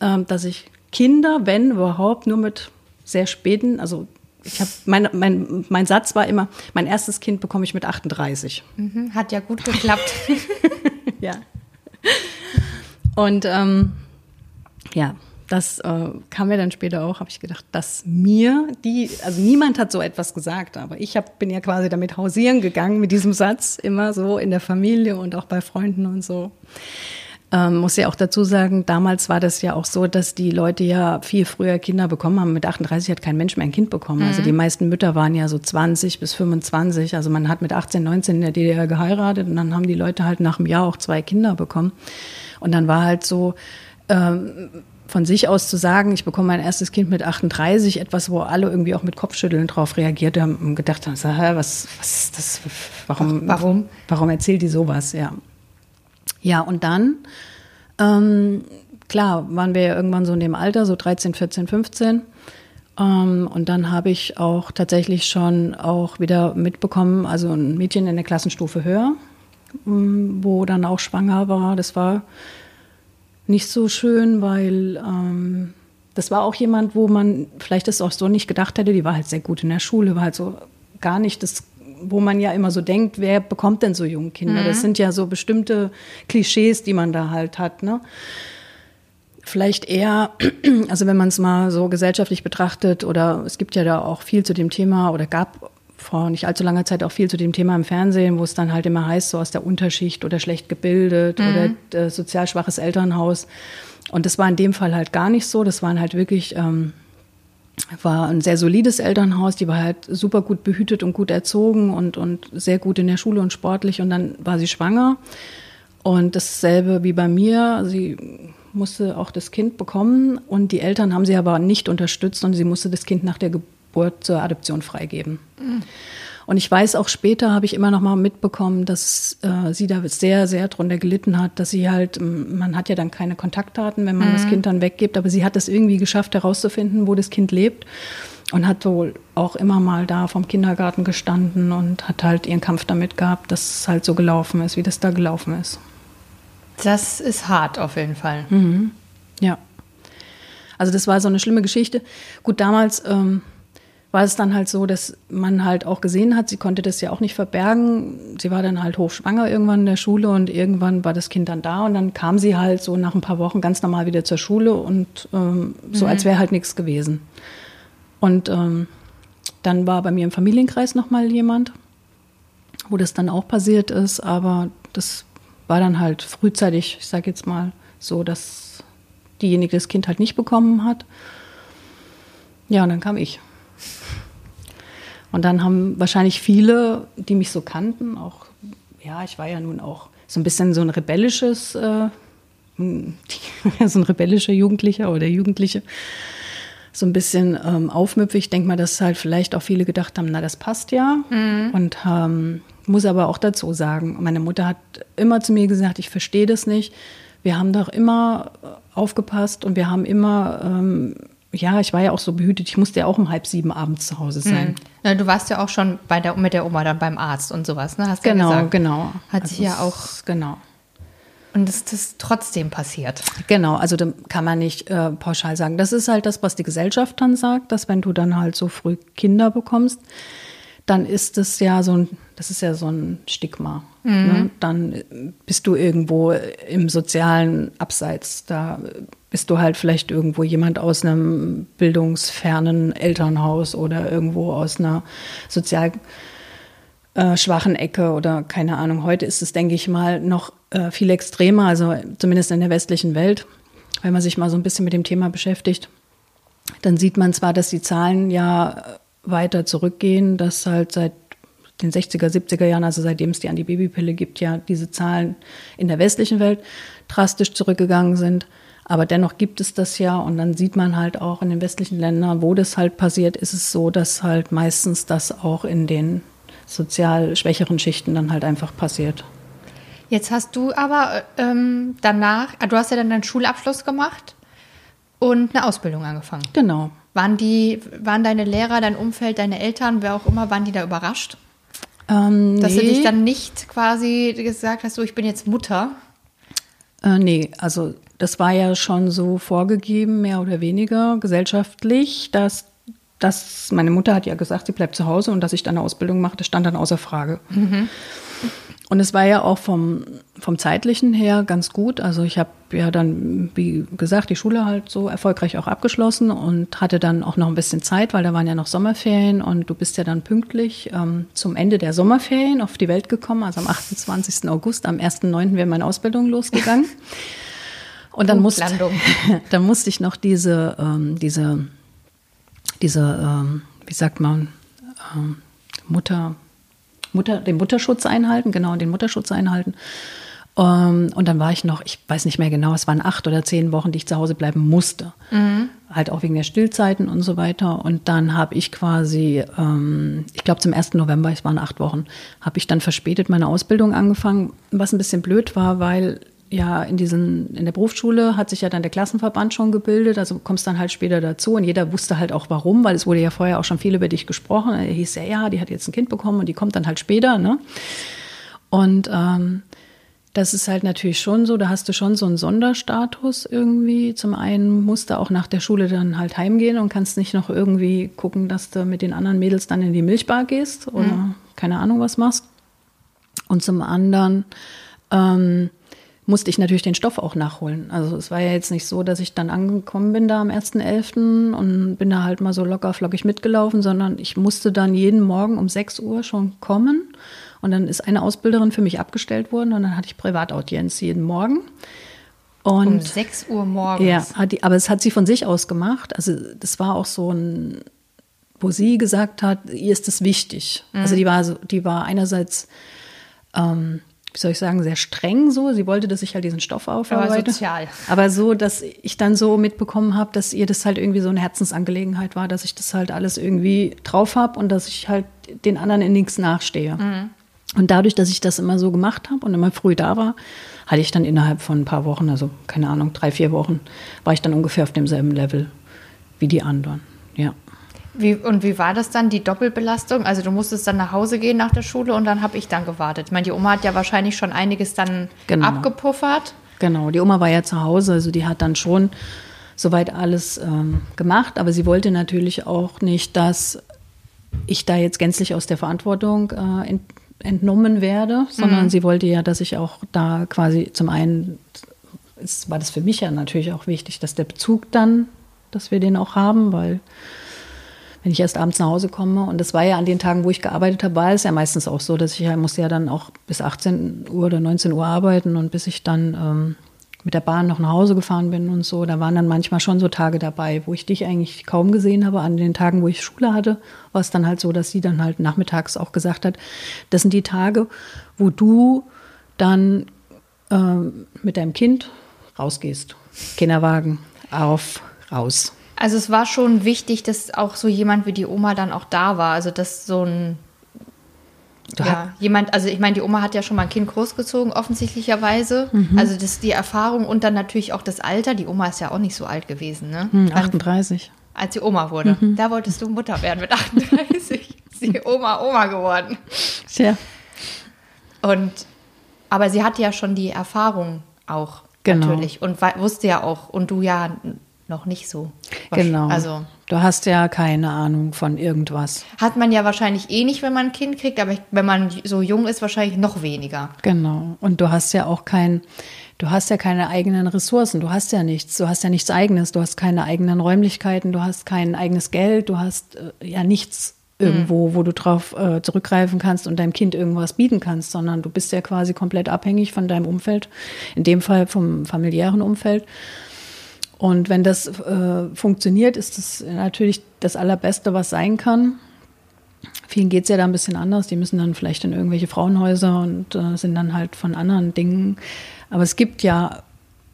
ähm, dass ich Kinder, wenn überhaupt, nur mit sehr späten, also ich habe mein, mein, mein Satz war immer, mein erstes Kind bekomme ich mit 38. Mhm, hat ja gut geklappt. (laughs) ja. Und ähm, ja, das äh, kam mir dann später auch, habe ich gedacht, dass mir die, also niemand hat so etwas gesagt, aber ich hab, bin ja quasi damit hausieren gegangen mit diesem Satz, immer so in der Familie und auch bei Freunden und so. Ähm, muss ja auch dazu sagen, damals war das ja auch so, dass die Leute ja viel früher Kinder bekommen haben. Mit 38 hat kein Mensch mehr ein Kind bekommen. Also mhm. Also die meisten Mütter waren ja so 20 bis 25. Also man hat mit 18, 19 in der DDR geheiratet und dann haben die Leute halt nach einem Jahr auch zwei Kinder bekommen. Und dann war halt so, ähm, von sich aus zu sagen, ich bekomme mein erstes Kind mit 38, etwas, wo alle irgendwie auch mit Kopfschütteln drauf reagiert haben und gedacht haben, was, was ist das, warum, warum, warum erzählt die sowas, ja. Ja, und dann, ähm, klar, waren wir ja irgendwann so in dem Alter, so 13, 14, 15. Ähm, und dann habe ich auch tatsächlich schon auch wieder mitbekommen, also ein Mädchen in der Klassenstufe höher, ähm, wo dann auch schwanger war. Das war nicht so schön, weil ähm, das war auch jemand, wo man vielleicht das auch so nicht gedacht hätte. Die war halt sehr gut in der Schule, war halt so gar nicht das wo man ja immer so denkt, wer bekommt denn so junge Kinder? Mhm. Das sind ja so bestimmte Klischees, die man da halt hat. Ne? Vielleicht eher, (clears throat) also wenn man es mal so gesellschaftlich betrachtet, oder es gibt ja da auch viel zu dem Thema oder gab vor nicht allzu langer Zeit auch viel zu dem Thema im Fernsehen, wo es dann halt immer heißt, so aus der Unterschicht oder schlecht gebildet mhm. oder sozial schwaches Elternhaus. Und das war in dem Fall halt gar nicht so. Das waren halt wirklich ähm, war ein sehr solides Elternhaus, die war halt super gut behütet und gut erzogen und, und sehr gut in der Schule und sportlich und dann war sie schwanger und dasselbe wie bei mir, sie musste auch das Kind bekommen und die Eltern haben sie aber nicht unterstützt und sie musste das Kind nach der Geburt zur Adoption freigeben. Mhm. Und ich weiß auch später habe ich immer noch mal mitbekommen, dass äh, sie da sehr, sehr drunter gelitten hat, dass sie halt, man hat ja dann keine Kontaktdaten, wenn man mhm. das Kind dann weggibt, aber sie hat es irgendwie geschafft herauszufinden, wo das Kind lebt und hat wohl auch immer mal da vom Kindergarten gestanden und hat halt ihren Kampf damit gehabt, dass es halt so gelaufen ist, wie das da gelaufen ist. Das ist hart auf jeden Fall. Mhm. Ja. Also das war so eine schlimme Geschichte. Gut, damals ähm, war es dann halt so, dass man halt auch gesehen hat, sie konnte das ja auch nicht verbergen. Sie war dann halt hochschwanger irgendwann in der Schule und irgendwann war das Kind dann da und dann kam sie halt so nach ein paar Wochen ganz normal wieder zur Schule und ähm, so, mhm. als wäre halt nichts gewesen. Und ähm, dann war bei mir im Familienkreis nochmal jemand, wo das dann auch passiert ist, aber das war dann halt frühzeitig, ich sage jetzt mal so, dass diejenige das Kind halt nicht bekommen hat. Ja, und dann kam ich. Und dann haben wahrscheinlich viele, die mich so kannten, auch, ja, ich war ja nun auch so ein bisschen so ein rebellisches, äh, (laughs) so ein rebellischer Jugendlicher oder Jugendliche, so ein bisschen ähm, aufmüpfig. Ich denke mal, dass halt vielleicht auch viele gedacht haben, na, das passt ja. Mhm. Und ähm, muss aber auch dazu sagen, meine Mutter hat immer zu mir gesagt, ich verstehe das nicht. Wir haben doch immer aufgepasst und wir haben immer ähm, ja, ich war ja auch so behütet, ich musste ja auch um halb sieben abends zu Hause sein. Mhm. Ja, du warst ja auch schon bei der, mit der Oma dann beim Arzt und sowas, ne? Hast genau, ja gesagt. genau. Hat also sich ja auch. Genau. Und es ist trotzdem passiert. Genau, also da kann man nicht äh, pauschal sagen. Das ist halt das, was die Gesellschaft dann sagt, dass wenn du dann halt so früh Kinder bekommst, dann ist es ja so ein, das ist ja so ein Stigma. Mhm. Ne? Dann bist du irgendwo im sozialen Abseits. Da bist du halt vielleicht irgendwo jemand aus einem bildungsfernen Elternhaus oder irgendwo aus einer sozial äh, schwachen Ecke oder keine Ahnung. Heute ist es, denke ich mal, noch äh, viel extremer, also zumindest in der westlichen Welt. Wenn man sich mal so ein bisschen mit dem Thema beschäftigt, dann sieht man zwar, dass die Zahlen ja weiter zurückgehen, dass halt seit den 60er, 70er Jahren, also seitdem es die Antibabypille gibt, ja diese Zahlen in der westlichen Welt drastisch zurückgegangen sind. Aber dennoch gibt es das ja und dann sieht man halt auch in den westlichen Ländern, wo das halt passiert, ist es so, dass halt meistens das auch in den sozial schwächeren Schichten dann halt einfach passiert. Jetzt hast du aber ähm, danach, ah, du hast ja dann deinen Schulabschluss gemacht und eine Ausbildung angefangen. Genau. Waren die, waren deine Lehrer, dein Umfeld, deine Eltern, wer auch immer, waren die da überrascht? Ähm, Dass nee. du dich dann nicht quasi gesagt hast, so ich bin jetzt Mutter. Äh, nee, also das war ja schon so vorgegeben, mehr oder weniger gesellschaftlich, dass, dass meine Mutter hat ja gesagt, sie bleibt zu Hause und dass ich dann eine Ausbildung mache, das stand dann außer Frage. Und es war ja auch vom, vom zeitlichen her ganz gut. Also ich habe ja dann, wie gesagt, die Schule halt so erfolgreich auch abgeschlossen und hatte dann auch noch ein bisschen Zeit, weil da waren ja noch Sommerferien und du bist ja dann pünktlich ähm, zum Ende der Sommerferien auf die Welt gekommen. Also am 28. August, am 1.9. wäre meine Ausbildung losgegangen. (laughs) Und dann musste, Punktlandung. (laughs) dann musste ich noch diese, ähm, diese, diese, ähm, wie sagt man, ähm, Mutter, Mutter, den Mutterschutz einhalten, genau, den Mutterschutz einhalten. Ähm, und dann war ich noch, ich weiß nicht mehr genau, es waren acht oder zehn Wochen, die ich zu Hause bleiben musste. Halt auch wegen der Stillzeiten und so weiter. Und dann habe ich quasi, ähm, ich glaube zum 1. November, es waren acht Wochen, habe ich dann verspätet meine Ausbildung angefangen, was ein bisschen blöd war, weil ja in diesen in der Berufsschule hat sich ja dann der Klassenverband schon gebildet, also kommst dann halt später dazu und jeder wusste halt auch warum, weil es wurde ja vorher auch schon viel über dich gesprochen. Er hieß ja, ja, die hat jetzt ein Kind bekommen und die kommt dann halt später, ne? Und ähm, das ist halt natürlich schon so, da hast du schon so einen Sonderstatus irgendwie. Zum einen musst du auch nach der Schule dann halt heimgehen und kannst nicht noch irgendwie gucken, dass du mit den anderen Mädels dann in die Milchbar gehst oder keine Ahnung was machst. Und zum anderen ähm, musste ich natürlich den Stoff auch nachholen. Also es war ja jetzt nicht so, dass ich dann angekommen bin da am 1.11. und bin da halt mal so locker flockig mitgelaufen, sondern ich musste dann jeden Morgen um 6 Uhr schon kommen. Und dann ist eine Ausbilderin für mich abgestellt worden und dann hatte ich Privataudienz jeden Morgen. Und Um 6 Uhr morgens. ja, die, aber es hat sie von sich aus gemacht. Also das war auch so ein, wo sie gesagt hat, ihr ist das wichtig. Also die war so, die war einerseits, ähm, wie soll ich sagen, sehr streng so. Sie wollte, dass ich halt diesen Stoff aufarbeite. sozial. Aber so, dass ich dann so mitbekommen habe, dass ihr das halt irgendwie so eine Herzensangelegenheit war, dass ich das halt alles irgendwie drauf habe und dass ich halt den anderen in nichts nachstehe. Und dadurch, dass ich das immer so gemacht habe und immer früh da war, hatte ich dann innerhalb von ein paar Wochen, also keine Ahnung, drei, vier Wochen, war ich dann ungefähr auf demselben Level wie die anderen. Ja. Wie, und wie war das dann, die Doppelbelastung? Also du musstest dann nach Hause gehen nach der Schule und dann habe ich dann gewartet. Ich meine, die Oma hat ja wahrscheinlich schon einiges dann Genau. abgepuffert. Genau, die Oma war ja zu Hause, also die hat dann schon soweit alles ähm, gemacht, aber sie wollte natürlich auch nicht, dass ich da jetzt gänzlich aus der Verantwortung äh, ent, entnommen werde, sondern sie wollte ja, dass ich auch da quasi zum einen, es war das für mich ja natürlich auch wichtig, dass der Bezug dann, dass wir den auch haben, weil wenn ich erst abends nach Hause komme. Und das war ja an den Tagen, wo ich gearbeitet habe, war es ja meistens auch so, dass ich ja, musste ja dann auch bis 18 Uhr oder 19 Uhr arbeiten und bis ich dann ähm, mit der Bahn noch nach Hause gefahren bin und so. Da waren dann manchmal schon so Tage dabei, wo ich dich eigentlich kaum gesehen habe. An den Tagen, wo ich Schule hatte, war es dann halt so, dass sie dann halt nachmittags auch gesagt hat, das sind die Tage, wo du dann ähm, mit deinem Kind rausgehst. Kinderwagen auf, raus. Also es war schon wichtig, dass auch so jemand wie die Oma dann auch da war. Also dass so ein Du ja, jemand, also ich meine, die Oma hat ja schon mal ein Kind großgezogen, offensichtlicherweise. Also das die Erfahrung und dann natürlich auch das Alter. Die Oma ist ja auch nicht so alt gewesen, ne? Hm, Wann- 38. als sie Oma wurde. Da wolltest du Mutter werden mit 38. (laughs) ist sie Oma, Oma geworden. Tja. Und aber sie hatte ja schon die Erfahrung auch Genau. natürlich und wusste ja auch und du ja noch nicht so. Genau. Also du hast ja keine Ahnung von irgendwas. hat man ja wahrscheinlich eh nicht, wenn man ein Kind kriegt, aber wenn man so jung ist, wahrscheinlich noch weniger. Genau. Und du hast ja auch kein, du hast ja keine eigenen Ressourcen. Du hast ja nichts. Du hast ja nichts eigenes. Du hast keine eigenen Räumlichkeiten. Du hast kein eigenes Geld. Du hast äh, ja nichts irgendwo, wo du drauf äh, zurückgreifen kannst und deinem Kind irgendwas bieten kannst, sondern du bist ja quasi komplett abhängig von deinem Umfeld. In dem Fall vom familiären Umfeld. Und wenn das äh, funktioniert, ist das natürlich das Allerbeste, was sein kann. Vielen geht es ja da ein bisschen anders. Die müssen dann vielleicht in irgendwelche Frauenhäuser und äh, sind dann halt von anderen Dingen. Aber es gibt ja,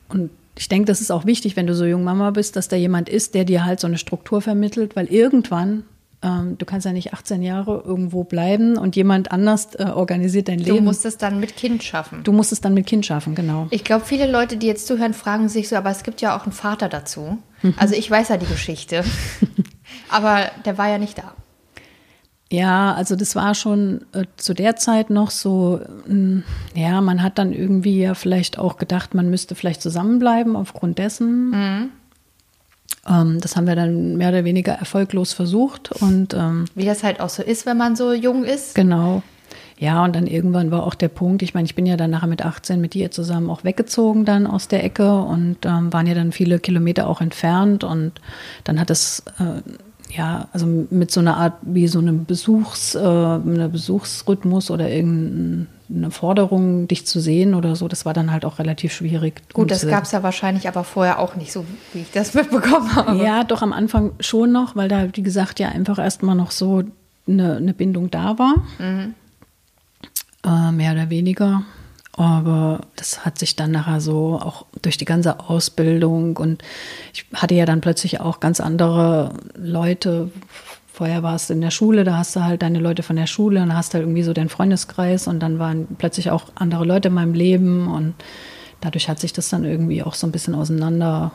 und ich denke, das ist auch wichtig, wenn du so jung Mama bist, dass da jemand ist, der dir halt so eine Struktur vermittelt, weil irgendwann, ähm, du kannst ja nicht 18 Jahre irgendwo bleiben und jemand anders äh, organisiert dein Leben. Du musst es dann mit Kind schaffen. Du musst es dann mit Kind schaffen, genau. Ich glaube, viele Leute, die jetzt zuhören, fragen sich so, aber es gibt ja auch einen Vater dazu. Mhm. Also ich weiß ja die Geschichte, (laughs) aber der war ja nicht da. Ja, also das war schon äh, zu der Zeit noch so, mh, mm, ja, man hat dann irgendwie ja vielleicht auch gedacht, man müsste vielleicht zusammenbleiben aufgrund dessen. Mhm. Ähm, das haben wir dann mehr oder weniger erfolglos versucht. Und, ähm, Wie das halt auch so ist, wenn man so jung ist. Genau. Ja, und dann irgendwann war auch der Punkt, ich meine, ich bin ja dann nachher mit 18 mit dir zusammen auch weggezogen dann aus der Ecke und ähm, waren ja dann viele Kilometer auch entfernt und dann hat es äh, ja, also mit so einer Art wie so einem Besuchs, äh, einem Besuchsrhythmus oder irgendeine Forderung, dich zu sehen oder so, das war dann halt auch relativ schwierig. Gut, das gab es ja wahrscheinlich aber vorher auch nicht so, wie ich das (laughs) mitbekommen habe. Ja, doch am Anfang schon noch, weil da, wie gesagt, ja einfach erstmal noch so eine, eine Bindung da war. Mhm. Äh, mehr oder weniger. Aber das hat sich dann nachher so auch durch die ganze Ausbildung und ich hatte ja dann plötzlich auch ganz andere Leute. Vorher war es in der Schule, da hast du halt deine Leute von der Schule und hast halt irgendwie so deinen Freundeskreis und dann waren plötzlich auch andere Leute in meinem Leben und dadurch hat sich das dann irgendwie auch so ein bisschen auseinander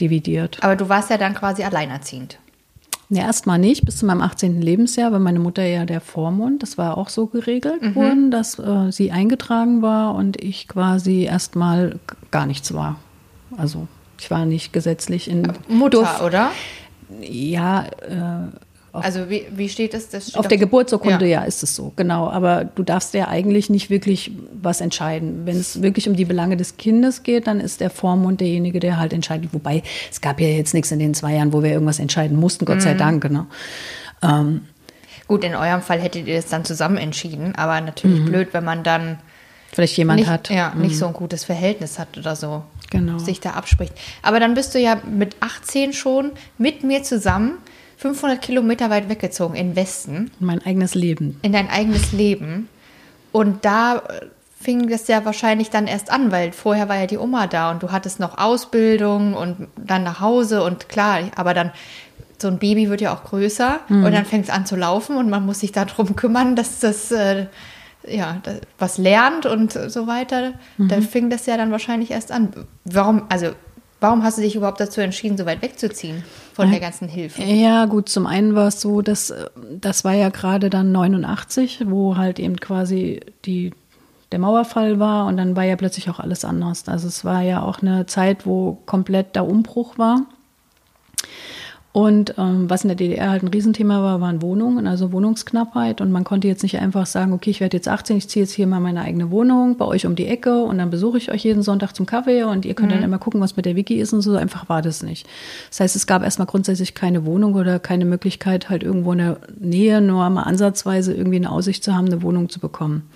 dividiert. Aber du warst ja dann quasi alleinerziehend. Nee, erstmal nicht, bis zu meinem 18. Lebensjahr, weil meine Mutter ja der Vormund, das war auch so geregelt mhm. worden, dass äh, sie eingetragen war und ich quasi erstmal gar nichts war. Also ich war nicht gesetzlich in Mutter, Durf, oder? Ja, äh, also wie, wie steht das? das steht auf der Geburtsurkunde, ja. ja. ist es so, genau. Aber du darfst ja eigentlich nicht wirklich was entscheiden. Wenn es wirklich um die Belange des Kindes geht, dann ist der Vormund derjenige, der halt entscheidet. Wobei, es gab ja jetzt nichts in den zwei Jahren, wo wir irgendwas entscheiden mussten, Gott mhm. sei Dank. Ne? Ähm, Gut, in eurem Fall hättet ihr es dann zusammen entschieden, aber natürlich mhm. blöd, wenn man dann vielleicht jemand nicht, hat. Ja, nicht mhm. so ein gutes Verhältnis hat oder so. Genau. Sich da abspricht. Aber dann bist du ja mit 18 schon mit mir zusammen 500 Kilometer weit weggezogen in Westen. Mein eigenes Leben. In dein eigenes Leben. Und da fing das ja wahrscheinlich dann erst an, weil vorher war ja die Oma da und du hattest noch Ausbildung und dann nach Hause und klar, aber dann so ein Baby wird ja auch größer mhm. und dann fängt es an zu laufen und man muss sich darum (laughs) kümmern, dass das äh, ja das, was lernt und so weiter. Mhm. Dann fing das ja dann wahrscheinlich erst an. Warum, also Warum hast du dich überhaupt dazu entschieden, so weit wegzuziehen von der ganzen Hilfe? Ja, gut, zum einen war es so, dass das war ja gerade dann 89, wo halt eben quasi die, der Mauerfall war und dann war ja plötzlich auch alles anders. Also es war ja auch eine Zeit, wo komplett der Umbruch war. Und ähm, was in der DDR halt ein Riesenthema war, waren Wohnungen, also Wohnungsknappheit. Und man konnte jetzt nicht einfach sagen, okay, ich werde jetzt 18, ich ziehe jetzt hier mal meine eigene Wohnung bei euch um die Ecke und dann besuche ich euch jeden Sonntag zum Kaffee und ihr könnt mhm. dann immer gucken, was mit der Wiki ist und so. Einfach war das nicht. Das heißt, es gab erstmal grundsätzlich keine Wohnung oder keine Möglichkeit, halt irgendwo in der Nähe nur mal ansatzweise irgendwie eine Aussicht zu haben, eine Wohnung zu bekommen.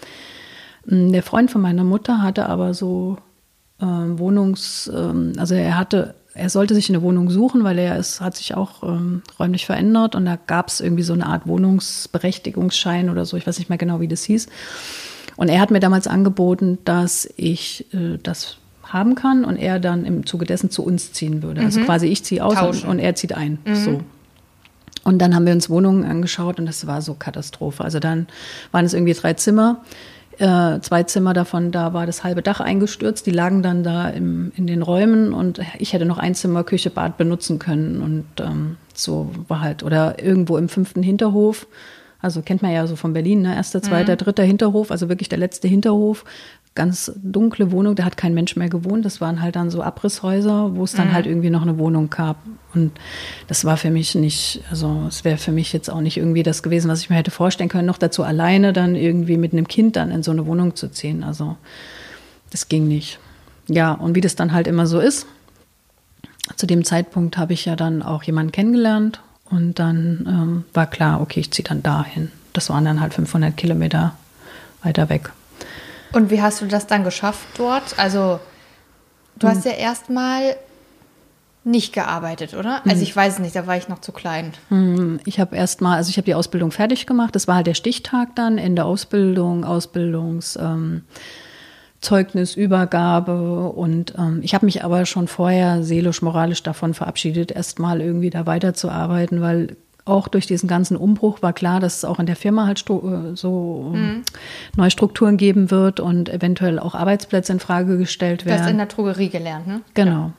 Hm, der Freund von meiner Mutter hatte aber so ähm, Wohnungs, ähm, also er hatte er sollte sich eine Wohnung suchen, weil er es hat sich auch ähm, räumlich verändert und da gab es irgendwie so eine Art Wohnungsberechtigungsschein oder so, ich weiß nicht mehr genau, wie das hieß. Und er hat mir damals angeboten, dass ich äh, das haben kann und er dann im Zuge dessen zu uns ziehen würde. Also mhm. Also quasi ich ziehe aus und, und, er zieht ein. Mhm. So. Und dann haben wir uns Wohnungen angeschaut und das war so Katastrophe. Also dann waren es irgendwie drei Zimmer äh, zwei Zimmer davon, da war das halbe Dach eingestürzt. Die lagen dann da im, in den Räumen und ich hätte noch ein Zimmer Küche, Bad benutzen können. Und ähm, so war halt, oder irgendwo im fünften Hinterhof. Also kennt man ja so von Berlin, ne? Erster, zweiter, mhm. dritter Hinterhof, also wirklich der letzte Hinterhof ganz dunkle Wohnung, da hat kein Mensch mehr gewohnt. Das waren halt dann so Abrisshäuser, wo es dann mhm. halt irgendwie noch eine Wohnung gab. Und das war für mich nicht, also es wäre für mich jetzt auch nicht irgendwie das gewesen, was ich mir hätte vorstellen können, noch dazu alleine dann irgendwie mit einem Kind dann in so eine Wohnung zu ziehen. Also das ging nicht. Ja, und wie das dann halt immer so ist, zu dem Zeitpunkt habe ich ja dann auch jemanden kennengelernt und dann ähm, war klar, okay, ich ziehe dann dahin. Das waren dann halt 500 Kilometer weiter weg. Und wie hast du das dann geschafft dort? Also, du hm. hast ja erstmal nicht gearbeitet, oder? Also hm. ich weiß es nicht, da war ich noch zu klein. Hm. Ich habe erstmal, also ich habe die Ausbildung fertig gemacht. Das war halt der Stichtag dann, Ende Ausbildung, Ausbildungs. Ähm, und ähm, ich habe mich aber schon vorher seelisch, moralisch davon verabschiedet, erstmal irgendwie da weiterzuarbeiten, weil auch durch diesen ganzen Umbruch war klar, dass es auch in der Firma halt äh, so mhm. neue Strukturen geben wird und eventuell auch Arbeitsplätze in Frage gestellt werden. Du hast in der Drogerie gelernt, ne? Genau.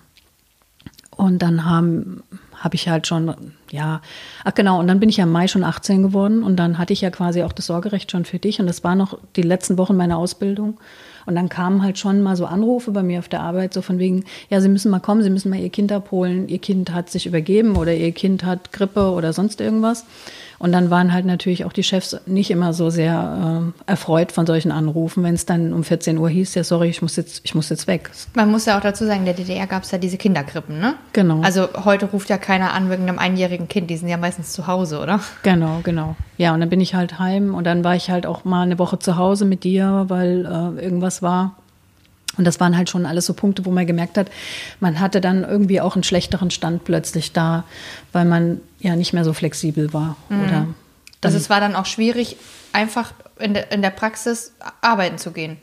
Und dann haben habe ich halt schon, ja, ach genau, und dann bin ich ja im Mai schon 18 geworden und dann hatte ich ja quasi auch das Sorgerecht schon für dich und das war noch die letzten Wochen meiner Ausbildung. Und dann kamen halt schon mal so Anrufe bei mir auf der Arbeit, so von wegen, ja, Sie müssen mal kommen, Sie müssen mal Ihr Kind abholen, Ihr Kind hat sich übergeben oder Ihr Kind hat Grippe oder sonst irgendwas. Und dann waren halt natürlich auch die Chefs nicht immer so sehr äh, erfreut von solchen Anrufen, wenn es dann um 14 Uhr hieß, ja sorry, ich muss jetzt, ich muss jetzt weg. Man muss ja auch dazu sagen, in der DDR gab es ja diese Kinderkrippen, ne? Genau. Also heute ruft ja keiner an wegen einem einjährigen Kind, die sind ja meistens zu Hause, oder? Genau, genau. Ja, und dann bin ich halt heim und dann war ich halt auch mal eine Woche zu Hause mit dir, weil äh, irgendwas war. Und das waren halt schon alles so Punkte, wo man gemerkt hat, man hatte dann irgendwie auch einen schlechteren Stand plötzlich da, weil man ja nicht mehr so flexibel war. Mhm. Oder also es war dann auch schwierig, einfach in der, in der Praxis arbeiten zu gehen.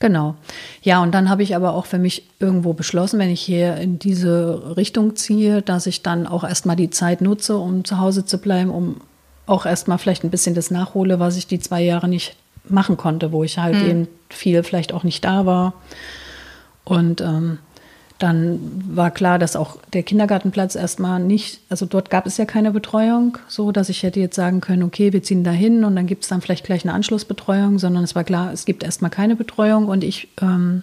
Genau. Ja, und dann habe ich aber auch für mich irgendwo beschlossen, wenn ich hier in diese Richtung ziehe, dass ich dann auch erstmal die Zeit nutze, um zu Hause zu bleiben, um auch erstmal vielleicht ein bisschen das nachhole, was ich die zwei Jahre nicht machen konnte, wo ich halt mhm. eben viel vielleicht auch nicht da war. Und ähm, dann war klar, dass auch der Kindergartenplatz erstmal nicht, also dort gab es ja keine Betreuung, so dass ich hätte jetzt sagen können, okay, wir ziehen da hin und dann gibt es dann vielleicht gleich eine Anschlussbetreuung, sondern es war klar, es gibt erstmal keine Betreuung und ich ähm,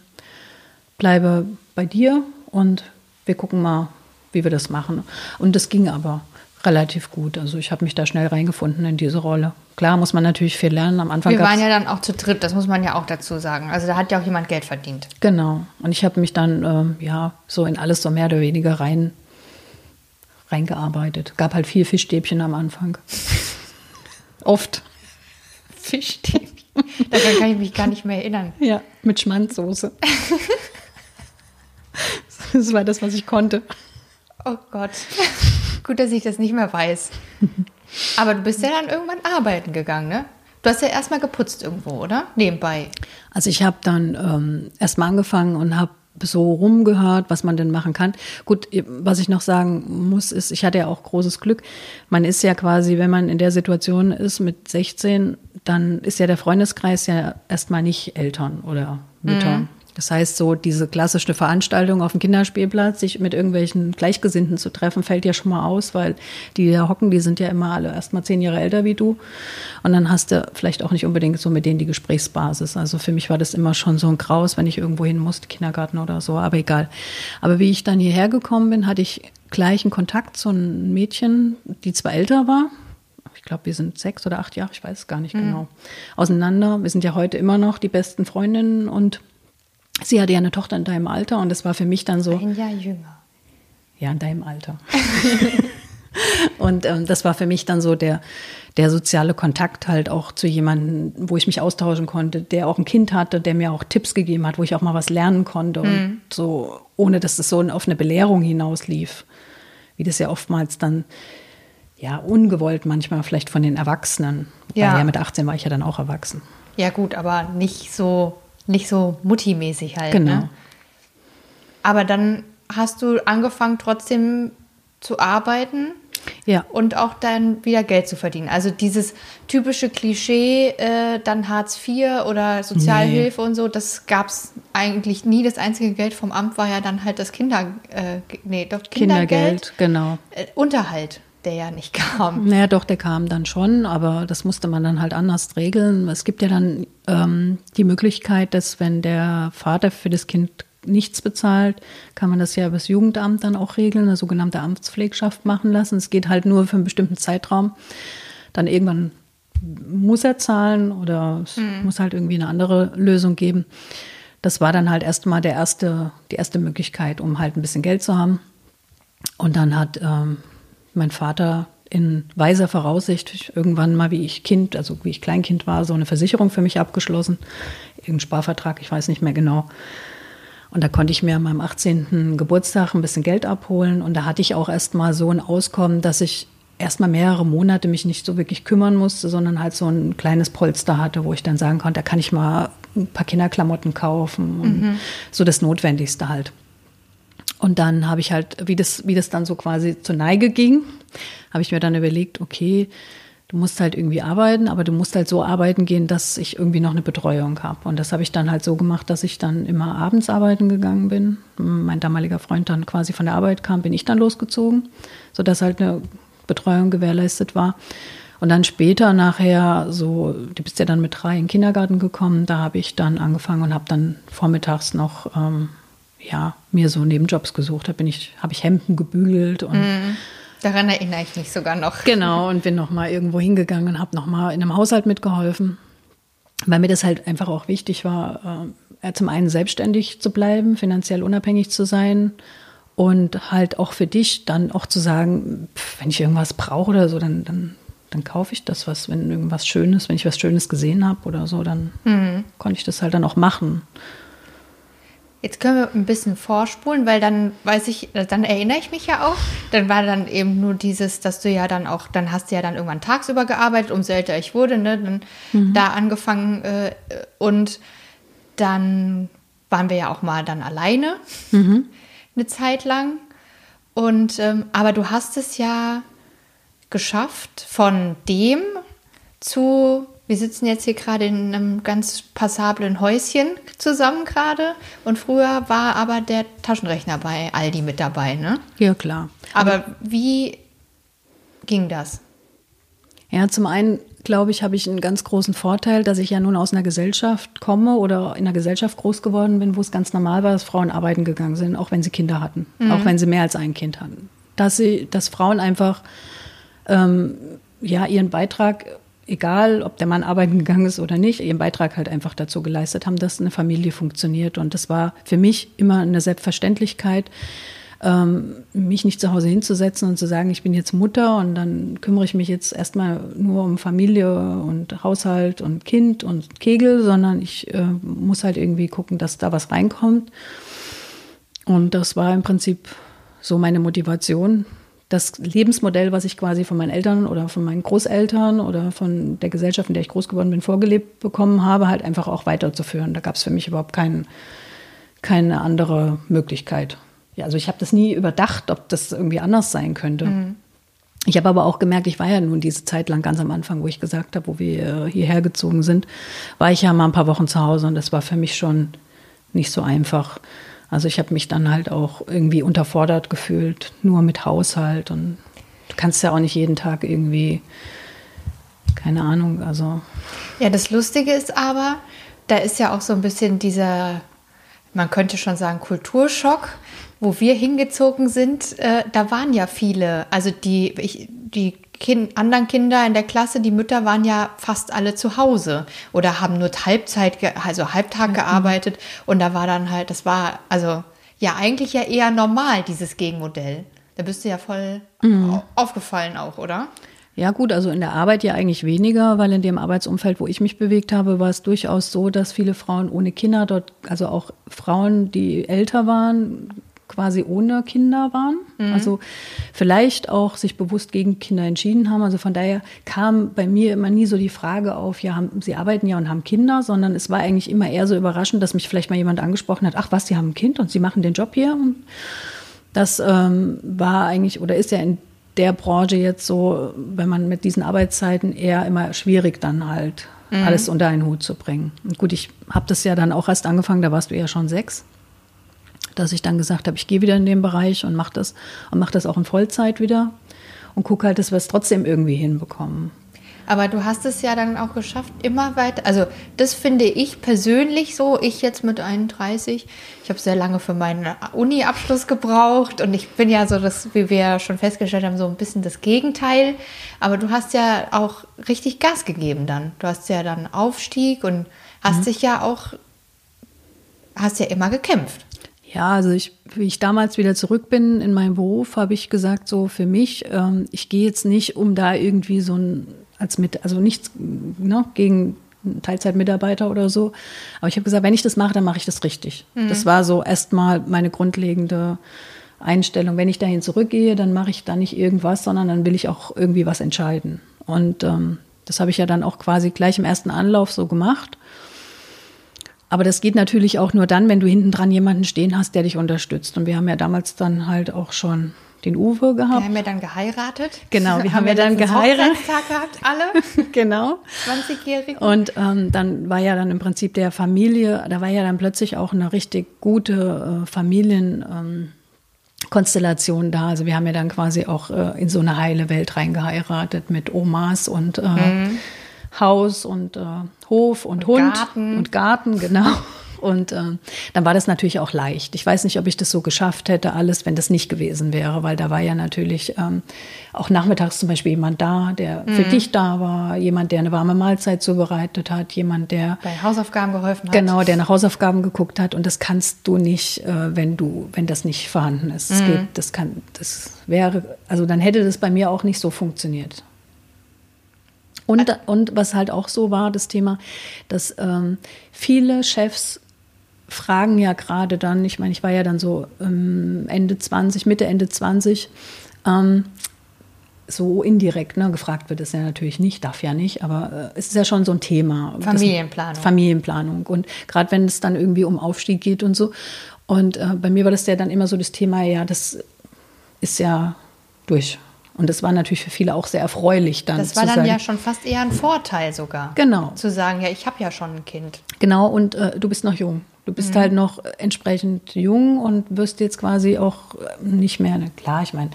bleibe bei dir und wir gucken mal, wie wir das machen. Und das ging aber relativ gut. Also ich habe mich da schnell reingefunden in diese Rolle. Klar muss man natürlich viel lernen. Am Anfang Wir waren ja dann auch zu dritt, das muss man ja auch dazu sagen. Also da hat ja auch jemand Geld verdient. Genau. Und ich habe mich dann ähm, ja so in alles so mehr oder weniger rein reingearbeitet. Gab halt viel Fischstäbchen am Anfang. (laughs) Oft. Fischstäbchen. (laughs) Daran kann ich mich gar nicht mehr erinnern. Ja, mit Schmandsoße. (laughs) das war das, was ich konnte. Oh Gott. Gut, dass ich das nicht mehr weiß. Aber du bist ja dann irgendwann arbeiten gegangen, ne? Du hast ja erstmal geputzt irgendwo, oder? Nebenbei. Also ich habe dann ähm, erstmal angefangen und habe so rumgehört, was man denn machen kann. Gut, was ich noch sagen muss, ist, ich hatte ja auch großes Glück. Man ist ja quasi, wenn man in der Situation ist mit 16, dann ist ja der Freundeskreis ja erstmal nicht Eltern oder Mütter. Mhm. Das heißt, so diese klassische Veranstaltung auf dem Kinderspielplatz, sich mit irgendwelchen Gleichgesinnten zu treffen, fällt ja schon mal aus, weil die da hocken, die sind ja immer alle erst mal zehn Jahre älter wie du. Und dann hast du vielleicht auch nicht unbedingt so mit denen die Gesprächsbasis. Also für mich war das immer schon so ein Graus, wenn ich irgendwo hin musste, Kindergarten oder so, aber egal. Aber wie ich dann hierher gekommen bin, hatte ich gleichen Kontakt zu einem Mädchen, die zwar älter war, ich glaube, wir sind sechs oder acht Jahre, ich weiß es gar nicht mhm. genau, auseinander. Wir sind ja heute immer noch die besten Freundinnen und sie hatte ja eine Tochter in deinem Alter und das war für mich dann so. Ein Jahr jünger. Ja, in deinem Alter. (laughs) und ähm, das war für mich dann so der, der soziale Kontakt halt auch zu jemandem, wo ich mich austauschen konnte, der auch ein Kind hatte, der mir auch Tipps gegeben hat, wo ich auch mal was lernen konnte mhm. und so, ohne dass das so auf eine Belehrung hinauslief, wie das ja oftmals dann ja ungewollt manchmal vielleicht von den Erwachsenen. Ja. Weil ja mit 18 war ich ja dann auch erwachsen. Ja gut, aber nicht so nicht so Mutti-mäßig halt. Genau. Ne? Aber dann hast du angefangen trotzdem zu arbeiten. Ja. Und auch dann wieder Geld zu verdienen. Also dieses typische Klischee, äh, dann Hartz IV oder Sozialhilfe nee. und so, das gab es eigentlich nie. Das einzige Geld vom Amt war ja dann halt das Kinder, äh, nee, doch Kindergeld. Kindergeld, genau. Äh, Unterhalt der ja nicht kam. Naja, doch, der kam dann schon, aber das musste man dann halt anders regeln. Es gibt ja dann ähm, die Möglichkeit, dass wenn der Vater für das Kind nichts bezahlt, kann man das ja über das Jugendamt dann auch regeln, eine sogenannte Amtspflegschaft machen lassen. Es geht halt nur für einen bestimmten Zeitraum. Dann irgendwann muss er zahlen oder es mhm. muss halt irgendwie eine andere Lösung geben. Das war dann halt erstmal der erste, die erste Möglichkeit, um halt ein bisschen Geld zu haben. Und dann hat ähm, mein Vater in weiser Voraussicht irgendwann mal, wie ich Kind, also wie ich Kleinkind war, so eine Versicherung für mich abgeschlossen. Irgendein Sparvertrag, ich weiß nicht mehr genau. Und da konnte ich mir an meinem 18. Geburtstag ein bisschen Geld abholen. Und da hatte ich auch erst mal so ein Auskommen, dass ich erst mal mehrere Monate mich nicht so wirklich kümmern musste, sondern halt so ein kleines Polster hatte, wo ich dann sagen konnte, da kann ich mal ein paar Kinderklamotten kaufen und mhm. so das Notwendigste halt. Und dann habe ich halt, wie das, wie das dann so quasi zur Neige ging, habe ich mir dann überlegt, okay, du musst halt irgendwie arbeiten, aber du musst halt so arbeiten gehen, dass ich irgendwie noch eine Betreuung habe. Und das habe ich dann halt so gemacht, dass ich dann immer abends arbeiten gegangen bin. Mein damaliger Freund dann quasi von der Arbeit kam, bin ich dann losgezogen, sodass halt eine Betreuung gewährleistet war. Und dann später nachher, so, du bist ja dann mit drei in den Kindergarten gekommen, da habe ich dann angefangen und habe dann vormittags noch ähm, ja, mir so Nebenjobs gesucht. Da bin ich, habe ich Hemden gebügelt und mm, daran erinnere ich mich sogar noch. Genau, und bin noch mal irgendwo hingegangen und habe noch mal in einem Haushalt mitgeholfen, weil mir das halt einfach auch wichtig war, äh, zum einen selbstständig zu bleiben, finanziell unabhängig zu sein und halt auch für dich dann auch zu sagen, pff, wenn ich irgendwas brauche oder so, dann, dann, dann kaufe ich das was, wenn irgendwas Schönes, wenn ich was Schönes gesehen habe oder so, dann mhm. konnte ich das halt dann auch machen. Jetzt können wir ein bisschen vorspulen, weil dann weiß ich, dann erinnere ich mich ja auch. Dann war dann eben nur dieses, dass du ja dann auch, dann hast du ja dann irgendwann tagsüber gearbeitet, umso älter ich wurde, ne? Dann mhm. da angefangen äh, und dann waren wir ja auch mal dann alleine mhm. eine Zeit lang. Und ähm, aber du hast es ja geschafft, von dem zu wir sitzen jetzt hier gerade in einem ganz passablen Häuschen zusammen gerade. Und früher war aber der Taschenrechner bei Aldi mit dabei, ne? Ja, klar. Aber, aber wie ging das? Ja, zum einen, glaube ich, habe ich einen ganz großen Vorteil, dass ich ja nun aus einer Gesellschaft komme oder in einer Gesellschaft groß geworden bin, wo es ganz normal war, dass Frauen arbeiten gegangen sind, auch wenn sie Kinder hatten, mhm. auch wenn sie mehr als ein Kind hatten. Dass, sie, dass Frauen einfach ähm, ja, ihren Beitrag egal ob der Mann arbeiten gegangen ist oder nicht, ihren Beitrag halt einfach dazu geleistet haben, dass eine Familie funktioniert. Und das war für mich immer eine Selbstverständlichkeit, ähm, mich nicht zu Hause hinzusetzen und zu sagen, ich bin jetzt Mutter und dann kümmere ich mich jetzt erstmal nur um Familie und Haushalt und Kind und Kegel, sondern ich äh, muss halt irgendwie gucken, dass da was reinkommt. Und das war im Prinzip so meine Motivation, das Lebensmodell, was ich quasi von meinen Eltern oder von meinen Großeltern oder von der Gesellschaft, in der ich groß geworden bin, vorgelebt bekommen habe, halt einfach auch weiterzuführen. Da gab es für mich überhaupt kein, keine andere Möglichkeit. Ja, also ich habe das nie überdacht, ob das irgendwie anders sein könnte. Mhm. Ich habe aber auch gemerkt, ich war ja nun diese Zeit lang ganz am Anfang, wo ich gesagt habe, wo wir hierher gezogen sind, war ich ja mal ein paar Wochen zu Hause und das war für mich schon nicht so einfach. Also ich habe mich dann halt auch irgendwie unterfordert gefühlt, nur mit Haushalt und du kannst ja auch nicht jeden Tag irgendwie, keine Ahnung, also. Ja, das Lustige ist aber, da ist ja auch so ein bisschen dieser, man könnte schon sagen, Kulturschock, wo wir hingezogen sind, äh, da waren ja viele, also die, ich, die kind, anderen Kinder in der Klasse, die Mütter waren ja fast alle zu Hause oder haben nur Halbzeit, also Halbtag mhm. gearbeitet und da war dann halt, das war also ja eigentlich ja eher normal, dieses Gegenmodell. Da bist du ja voll mhm. aufgefallen auch, oder? Ja gut, also in der Arbeit ja eigentlich weniger, weil in dem Arbeitsumfeld, wo ich mich bewegt habe, war es durchaus so, dass viele Frauen ohne Kinder dort, also auch Frauen, die älter waren, quasi ohne Kinder waren. Mhm. Also vielleicht auch sich bewusst gegen Kinder entschieden haben. Also von daher kam bei mir immer nie so die Frage auf, ja, haben, sie arbeiten ja und haben Kinder, sondern es war eigentlich immer eher so überraschend, dass mich vielleicht mal jemand angesprochen hat, ach was, sie haben ein Kind und sie machen den Job hier. Und das ähm, war eigentlich oder ist ja in der Branche jetzt so, wenn man mit diesen Arbeitszeiten eher immer schwierig dann halt mhm. alles unter einen Hut zu bringen. Und gut, ich habe das ja dann auch erst angefangen, da warst du ja schon sechs dass ich dann gesagt habe, ich gehe wieder in den Bereich und mache das und mache das auch in Vollzeit wieder und gucke halt, dass wir es trotzdem irgendwie hinbekommen. Aber du hast es ja dann auch geschafft, immer weiter. Also das finde ich persönlich so. Ich jetzt mit 31, ich habe sehr lange für meinen Uni-Abschluss gebraucht und ich bin ja so, das, wie wir schon festgestellt haben, so ein bisschen das Gegenteil. Aber du hast ja auch richtig Gas gegeben dann. Du hast ja dann Aufstieg und hast mhm. dich ja auch, hast ja immer gekämpft. Ja, also ich, wie ich damals wieder zurück bin in meinem Beruf, habe ich gesagt, so für mich, ähm, ich gehe jetzt nicht, um da irgendwie so ein, als mit, also nichts ne, gegen Teilzeitmitarbeiter oder so. Aber ich habe gesagt, wenn ich das mache, dann mache ich das richtig. Mhm. Das war so erstmal meine grundlegende Einstellung. Wenn ich dahin zurückgehe, dann mache ich da nicht irgendwas, sondern dann will ich auch irgendwie was entscheiden. Und ähm, das habe ich ja dann auch quasi gleich im ersten Anlauf so gemacht. Aber das geht natürlich auch nur dann, wenn du hinten dran jemanden stehen hast, der dich unterstützt. Und wir haben ja damals dann halt auch schon den Uwe gehabt. Wir haben ja dann geheiratet. Genau, (laughs) wir haben, haben ja dann geheiratet. gehabt, alle. (laughs) genau. 20-Jährige. Und ähm, dann war ja dann im Prinzip der Familie, da war ja dann plötzlich auch eine richtig gute äh, Familienkonstellation ähm, da. Also wir haben ja dann quasi auch äh, in so eine heile Welt reingeheiratet mit Omas und äh, mhm. Haus und äh, Hof und, und Hund Garten. und Garten, genau. Und ähm, dann war das natürlich auch leicht. Ich weiß nicht, ob ich das so geschafft hätte, alles, wenn das nicht gewesen wäre, weil da war ja natürlich ähm, auch nachmittags zum Beispiel jemand da, der mhm. für dich da war, jemand, der eine warme Mahlzeit zubereitet hat, jemand, der bei Hausaufgaben geholfen hat. Genau, der nach Hausaufgaben geguckt hat. Und das kannst du nicht, äh, wenn du, wenn das nicht vorhanden ist. Das, mhm. geht, das kann, das wäre, also dann hätte das bei mir auch nicht so funktioniert. Und, und was halt auch so war, das Thema, dass ähm, viele Chefs fragen ja gerade dann, ich meine, ich war ja dann so ähm, Ende 20, Mitte, Ende 20, ähm, so indirekt, ne, gefragt wird es ja natürlich nicht, darf ja nicht, aber äh, es ist ja schon so ein Thema. Familienplanung. Das, Familienplanung. Und gerade wenn es dann irgendwie um Aufstieg geht und so. Und äh, bei mir war das ja dann immer so das Thema, ja, das ist ja durch. Und das war natürlich für viele auch sehr erfreulich dann. Das war dann sagen, ja schon fast eher ein Vorteil sogar. Genau. Zu sagen, ja, ich habe ja schon ein Kind. Genau, und äh, du bist noch jung. Du bist mhm. halt noch entsprechend jung und wirst jetzt quasi auch nicht mehr, ne, klar, ich meine,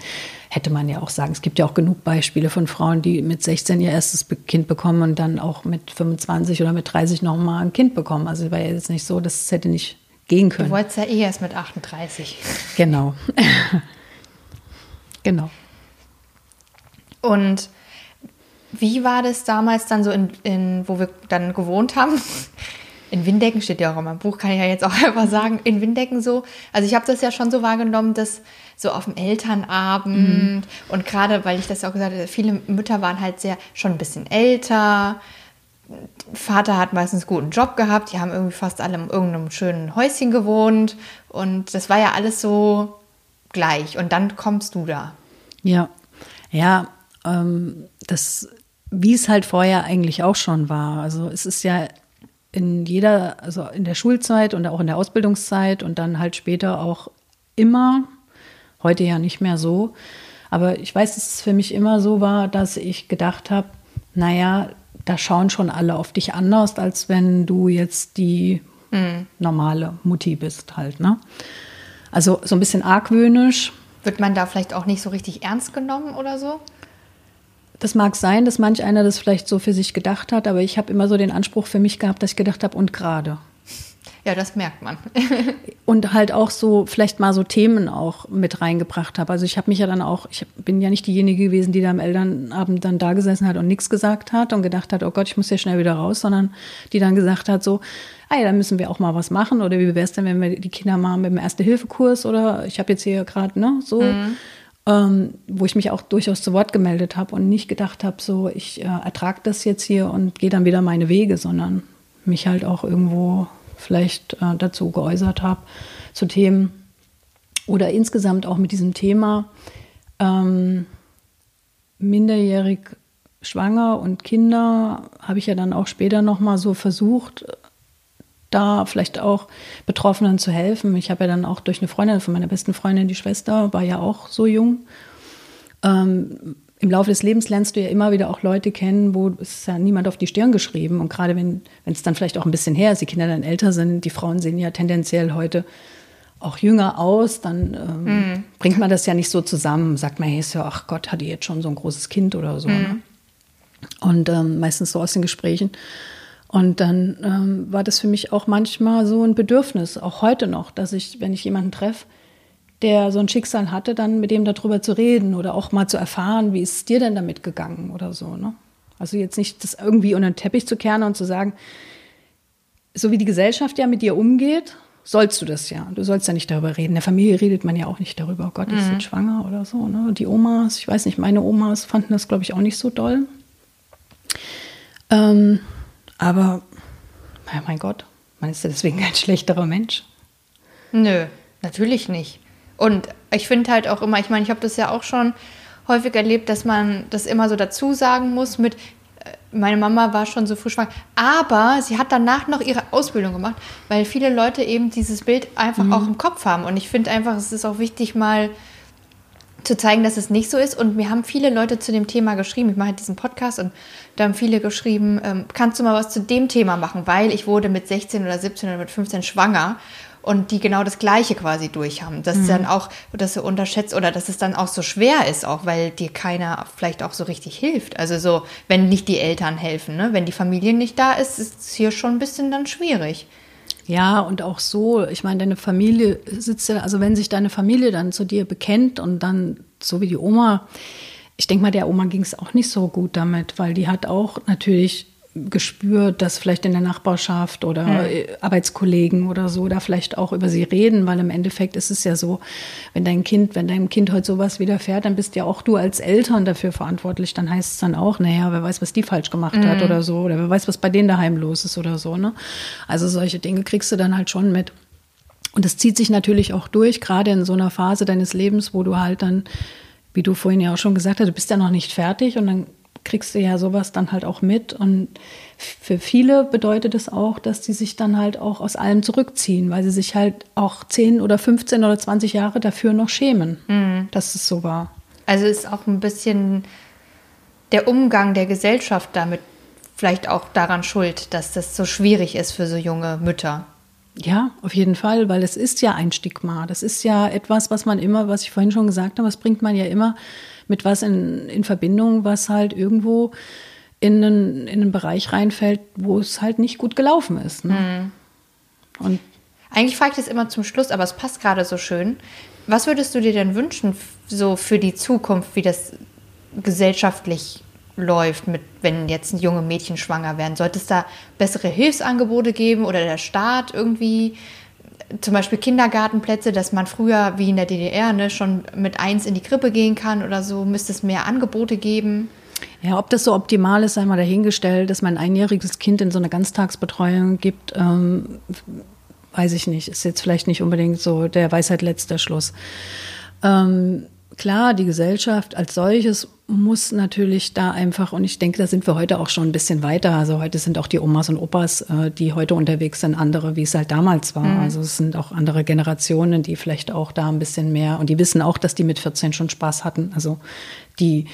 hätte man ja auch sagen, es gibt ja auch genug Beispiele von Frauen, die mit 16 ihr erstes Kind bekommen und dann auch mit 25 oder mit 30 nochmal ein Kind bekommen. Also es war ja jetzt nicht so, dass es hätte nicht gehen können. Du wolltest ja eh erst mit 38. Genau. (laughs) genau. Und wie war das damals dann so, in, in, wo wir dann gewohnt haben? in Windecken steht ja auch in meinem Buch, kann ich ja jetzt auch (laughs) einfach sagen, in Windecken so. Also ich habe das ja schon so wahrgenommen, dass so auf dem Elternabend mhm. und gerade, weil ich das auch gesagt habe, viele Mütter waren halt sehr schon ein bisschen älter. Vater hat meistens guten Job gehabt, die haben irgendwie fast alle in irgendeinem schönen Häuschen gewohnt und das war ja alles so gleich und dann kommst du da. Ja, ja, ähm, das, wie es halt vorher eigentlich auch schon war. Also es ist ja in jeder, also in der Schulzeit und auch in der Ausbildungszeit und dann halt später auch immer, heute ja nicht mehr so, aber ich weiß, dass es für mich immer so war, dass ich gedacht habe, naja, da schauen schon alle auf dich anders, als wenn du jetzt die mhm. normale Mutti bist halt, ne? Also so ein bisschen argwöhnisch. Wird man da vielleicht auch nicht so richtig ernst genommen oder so? Das mag sein, dass manch einer das vielleicht so für sich gedacht hat, aber ich habe immer so den Anspruch für mich gehabt, dass ich gedacht habe, und gerade. Ja, das merkt man. (laughs) und halt auch so, vielleicht mal so Themen auch mit reingebracht habe. Also ich habe mich ja dann auch, ich bin ja nicht diejenige gewesen, die da am Elternabend dann da gesessen hat und nichts gesagt hat und gedacht hat, oh Gott, ich muss hier schnell wieder raus, sondern die dann gesagt hat so, ah ja, da müssen wir auch mal was machen oder wie wäre es denn, wenn wir die Kinder mal mit dem Erste-Hilfe-Kurs oder ich habe jetzt hier gerade, ne, so. Mhm ähm, wo ich mich auch durchaus zu Wort gemeldet habe und nicht gedacht habe, so ich äh, ertrage das jetzt hier und gehe dann wieder meine Wege, sondern mich halt auch irgendwo vielleicht äh, dazu geäußert habe zu Themen oder insgesamt auch mit diesem Thema ähm, minderjährig schwanger und Kinder habe ich ja dann auch später noch mal so versucht da vielleicht auch Betroffenen zu helfen. Ich habe ja dann auch durch eine Freundin von meiner besten Freundin, die Schwester, war ja auch so jung. Ähm, Im Laufe des Lebens lernst du ja immer wieder auch Leute kennen, wo es ja niemand auf die Stirn geschrieben. Und gerade wenn es dann vielleicht auch ein bisschen her ist, die Kinder dann älter sind, die Frauen sehen ja tendenziell heute auch jünger aus, dann ähm, mhm. bringt man das ja nicht so zusammen. Sagt man, hey, ist ja, ach Gott, hat die jetzt schon so ein großes Kind oder so. Mhm. Ne? Und ähm, meistens so aus den Gesprächen. Und dann ähm, war das für mich auch manchmal so ein Bedürfnis, auch heute noch, dass ich, wenn ich jemanden treffe, der so ein Schicksal hatte, dann mit dem darüber zu reden oder auch mal zu erfahren, wie ist es dir denn damit gegangen oder so. Ne? Also jetzt nicht das irgendwie unter den Teppich zu kehren und zu sagen, so wie die Gesellschaft ja mit dir umgeht, sollst du das ja. Du sollst ja nicht darüber reden. In der Familie redet man ja auch nicht darüber, oh Gott, ist mhm. jetzt schwanger oder so. Ne? Die Omas, ich weiß nicht, meine Omas fanden das, glaube ich, auch nicht so doll. Ähm, aber, ja, mein Gott, man ist ja deswegen kein schlechterer Mensch. Nö, natürlich nicht. Und ich finde halt auch immer, ich meine, ich habe das ja auch schon häufig erlebt, dass man das immer so dazu sagen muss mit, äh, meine Mama war schon so früh schwanger. Aber sie hat danach noch ihre Ausbildung gemacht, weil viele Leute eben dieses Bild einfach mhm. auch im Kopf haben. Und ich finde einfach, es ist auch wichtig, mal zu zeigen, dass es nicht so ist. Und mir haben viele Leute zu dem Thema geschrieben. Ich mache halt diesen Podcast und da haben viele geschrieben, ähm, kannst du mal was zu dem Thema machen, weil ich wurde mit 16 oder 17 oder mit 15 schwanger und die genau das Gleiche quasi durchhaben. Dass mhm. dann auch, dass du unterschätzt oder dass es dann auch so schwer ist, auch weil dir keiner vielleicht auch so richtig hilft. Also so, wenn nicht die Eltern helfen, ne? wenn die Familie nicht da ist, ist es hier schon ein bisschen dann schwierig. Ja, und auch so, ich meine, deine Familie sitzt ja, also wenn sich deine Familie dann zu dir bekennt und dann, so wie die Oma, ich denke mal, der Oma ging es auch nicht so gut damit, weil die hat auch natürlich gespürt, dass vielleicht in der Nachbarschaft oder mhm. Arbeitskollegen oder so da vielleicht auch über sie reden, weil im Endeffekt ist es ja so, wenn dein Kind, wenn deinem Kind heute sowas widerfährt, dann bist ja auch du als Eltern dafür verantwortlich. Dann heißt es dann auch, naja, wer weiß, was die falsch gemacht mhm. hat oder so, oder wer weiß, was bei denen daheim los ist oder so. Ne? Also solche Dinge kriegst du dann halt schon mit. Und das zieht sich natürlich auch durch, gerade in so einer Phase deines Lebens, wo du halt dann, wie du vorhin ja auch schon gesagt hast, du bist ja noch nicht fertig und dann kriegst du ja sowas dann halt auch mit. Und für viele bedeutet es auch, dass die sich dann halt auch aus allem zurückziehen, weil sie sich halt auch 10 oder 15 oder 20 Jahre dafür noch schämen, mhm. dass es so war. Also ist auch ein bisschen der Umgang der Gesellschaft damit vielleicht auch daran schuld, dass das so schwierig ist für so junge Mütter. Ja, auf jeden Fall, weil es ist ja ein Stigma. Das ist ja etwas, was man immer, was ich vorhin schon gesagt habe, das bringt man ja immer mit was in, in Verbindung, was halt irgendwo in einen, in einen Bereich reinfällt, wo es halt nicht gut gelaufen ist. Ne? Mhm. Und Eigentlich frage ich das immer zum Schluss, aber es passt gerade so schön. Was würdest du dir denn wünschen, so für die Zukunft, wie das gesellschaftlich läuft, mit, wenn jetzt junge Mädchen schwanger werden? Sollte es da bessere Hilfsangebote geben oder der Staat irgendwie zum Beispiel Kindergartenplätze, dass man früher wie in der DDR ne, schon mit eins in die Krippe gehen kann oder so, müsste es mehr Angebote geben. Ja, ob das so optimal ist, sei mal dahingestellt, dass man ein einjähriges Kind in so eine Ganztagsbetreuung gibt, ähm, weiß ich nicht. Ist jetzt vielleicht nicht unbedingt so der Weisheit letzter Schluss. Ähm, klar, die Gesellschaft als solches muss natürlich da einfach, und ich denke, da sind wir heute auch schon ein bisschen weiter. Also heute sind auch die Omas und Opas, äh, die heute unterwegs sind, andere, wie es halt damals war. Mhm. Also es sind auch andere Generationen, die vielleicht auch da ein bisschen mehr, und die wissen auch, dass die mit 14 schon Spaß hatten. Also die,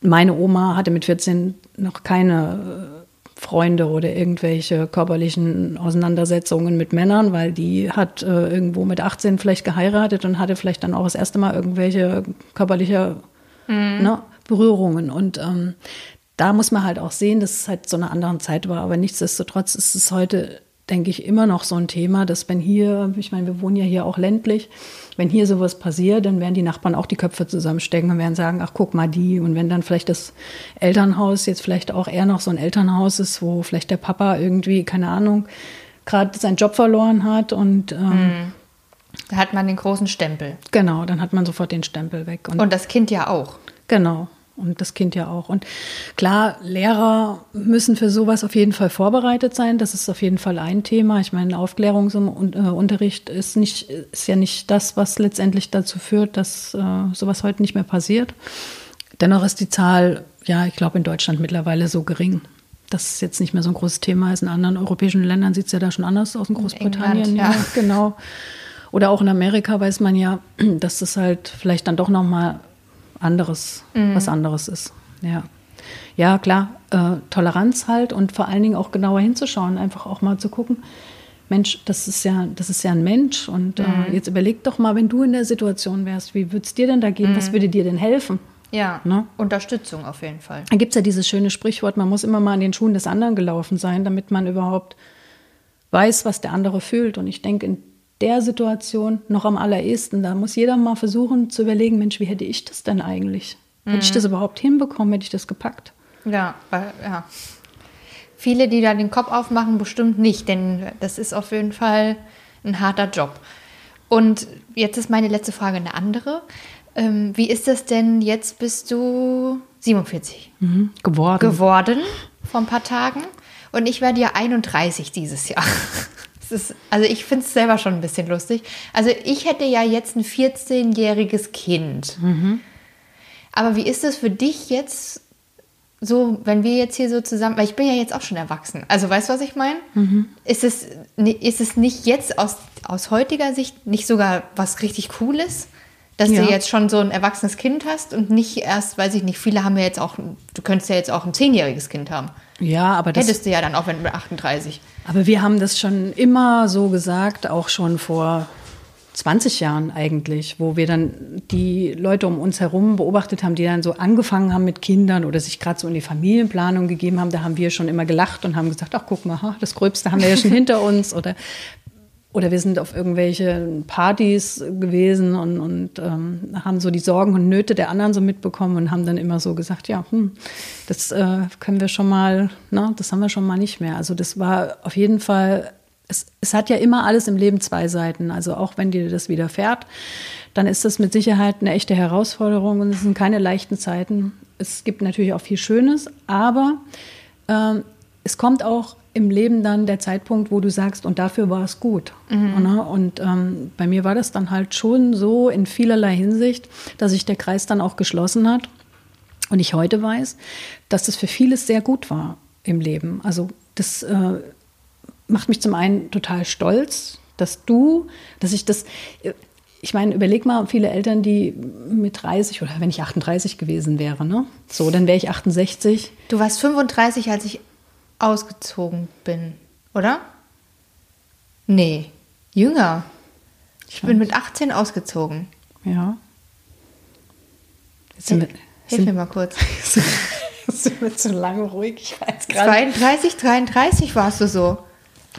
meine Oma hatte mit 14 noch keine äh, Freunde oder irgendwelche körperlichen Auseinandersetzungen mit Männern, weil die hat äh, irgendwo mit 18 vielleicht geheiratet und hatte vielleicht dann auch das erste Mal irgendwelche körperliche mhm. ne, Berührungen. Und ähm, da muss man halt auch sehen, dass es halt so eine andere Zeit war. Aber nichtsdestotrotz ist es heute, denke ich, immer noch so ein Thema, dass wenn hier, ich meine, wir wohnen ja hier auch ländlich, wenn hier sowas passiert, dann werden die Nachbarn auch die Köpfe zusammenstecken und werden sagen, ach guck mal die. Und wenn dann vielleicht das Elternhaus jetzt vielleicht auch eher noch so ein Elternhaus ist, wo vielleicht der Papa irgendwie, keine Ahnung, gerade seinen Job verloren hat und ähm, hm. da hat man den großen Stempel. Genau, dann hat man sofort den Stempel weg. Und, und das Kind ja auch. Genau und das Kind ja auch. Und klar, Lehrer müssen für sowas auf jeden Fall vorbereitet sein. Das ist auf jeden Fall ein Thema. Ich meine, Aufklärungsunterricht ist nicht, ist ja nicht das, was letztendlich dazu führt, dass äh, sowas heute nicht mehr passiert. Dennoch ist die Zahl, ja, ich glaube, in Deutschland mittlerweile so gering, dass es jetzt nicht mehr so ein großes Thema ist. In anderen europäischen Ländern sieht es ja da schon anders aus, in Großbritannien, in England, ja. ja, (laughs) genau. Oder auch in Amerika weiß man ja, (clears throat) dass das halt vielleicht dann doch nochmal anderes, mhm. was anderes ist. Ja. Ja, klar, äh, Toleranz halt und vor allen Dingen auch genauer hinzuschauen, einfach auch mal zu gucken, Mensch, das ist ja, das ist ja ein Mensch. Und äh, mhm. jetzt überleg doch mal, wenn du in der Situation wärst, wie würde es dir denn da gehen? Mhm. Was würde dir denn helfen? Ja, ne? Unterstützung auf jeden Fall. Da gibt es ja dieses schöne Sprichwort, man muss immer mal in den Schuhen des anderen gelaufen sein, damit man überhaupt weiß, was der andere fühlt. Und ich denke, in der Situation noch am allerersten. Da muss jeder mal versuchen zu überlegen, Mensch, wie hätte ich das denn eigentlich? Mhm. Hätte ich das mhm. überhaupt hinbekommen? Hätte ich das gepackt? Ja, ja. Viele, die da den Kopf aufmachen, bestimmt nicht, denn das ist auf jeden Fall ein harter Job. Und jetzt ist meine letzte Frage eine andere. Ähm, wie ist das denn? Jetzt bist du 47 mhm. geworden. Geworden vor ein paar Tagen. Und ich werde ja 31 dieses Jahr. Ist, also ich finde es selber schon ein bisschen lustig. Also ich hätte ja jetzt ein 14-jähriges Kind. Mhm. Aber wie ist es für dich jetzt so, wenn wir jetzt hier so zusammen, weil ich bin ja jetzt auch schon erwachsen. Also weißt du, was ich meine? Mhm. Ist, es, ist es nicht jetzt aus, aus heutiger Sicht nicht sogar was richtig Cooles? Dass Ja. du jetzt schon so ein erwachsenes Kind hast und nicht erst, weiß ich nicht, viele haben ja jetzt auch, du könntest ja jetzt auch ein zehnjähriges Kind haben. Ja, aber das, Hättest du ja dann auch, wenn mit 38. aber wir haben das schon immer so gesagt, auch schon vor 20 Jahren eigentlich, wo wir dann die Leute um uns herum beobachtet haben, die dann so angefangen haben mit Kindern oder sich gerade so in die Familienplanung gegeben haben. Da haben wir schon immer gelacht und haben gesagt, ach guck mal, das Gröbste haben wir ja schon (laughs) hinter uns oder oder wir sind auf irgendwelche Partys gewesen und, und ähm, haben so die Sorgen und Nöte der anderen so mitbekommen und haben dann immer so gesagt, ja, hm, das äh, können wir schon mal, ne, das haben wir schon mal nicht mehr. Also das war auf jeden Fall, es, es hat ja immer alles im Leben zwei Seiten. Also auch wenn dir das widerfährt, dann ist das mit Sicherheit eine echte Herausforderung und es sind keine leichten Zeiten. Es gibt natürlich auch viel Schönes, aber ähm, es kommt auch im Leben dann der Zeitpunkt, wo du sagst, und dafür war es gut. Ne? Und ähm, bei mir war das dann halt schon so in vielerlei Hinsicht, dass sich der Kreis dann auch geschlossen hat. Und ich heute weiß, dass das für vieles sehr gut war im Leben. Also das äh, macht mich zum einen total stolz, dass du, dass ich das, ich meine, überleg mal, viele Eltern, die mit 30 oder wenn ich 38 gewesen wäre, ne? So, dann wäre ich 68. Du warst 35, als ich ausgezogen bin, oder? Nee, jünger. Ich bin mit 18 ausgezogen. Ja. Jetzt sind wir, Hilf mir mal kurz. (laughs) sind wir zu lange ruhig. Ich weiß gerade. 32, 33 warst du so.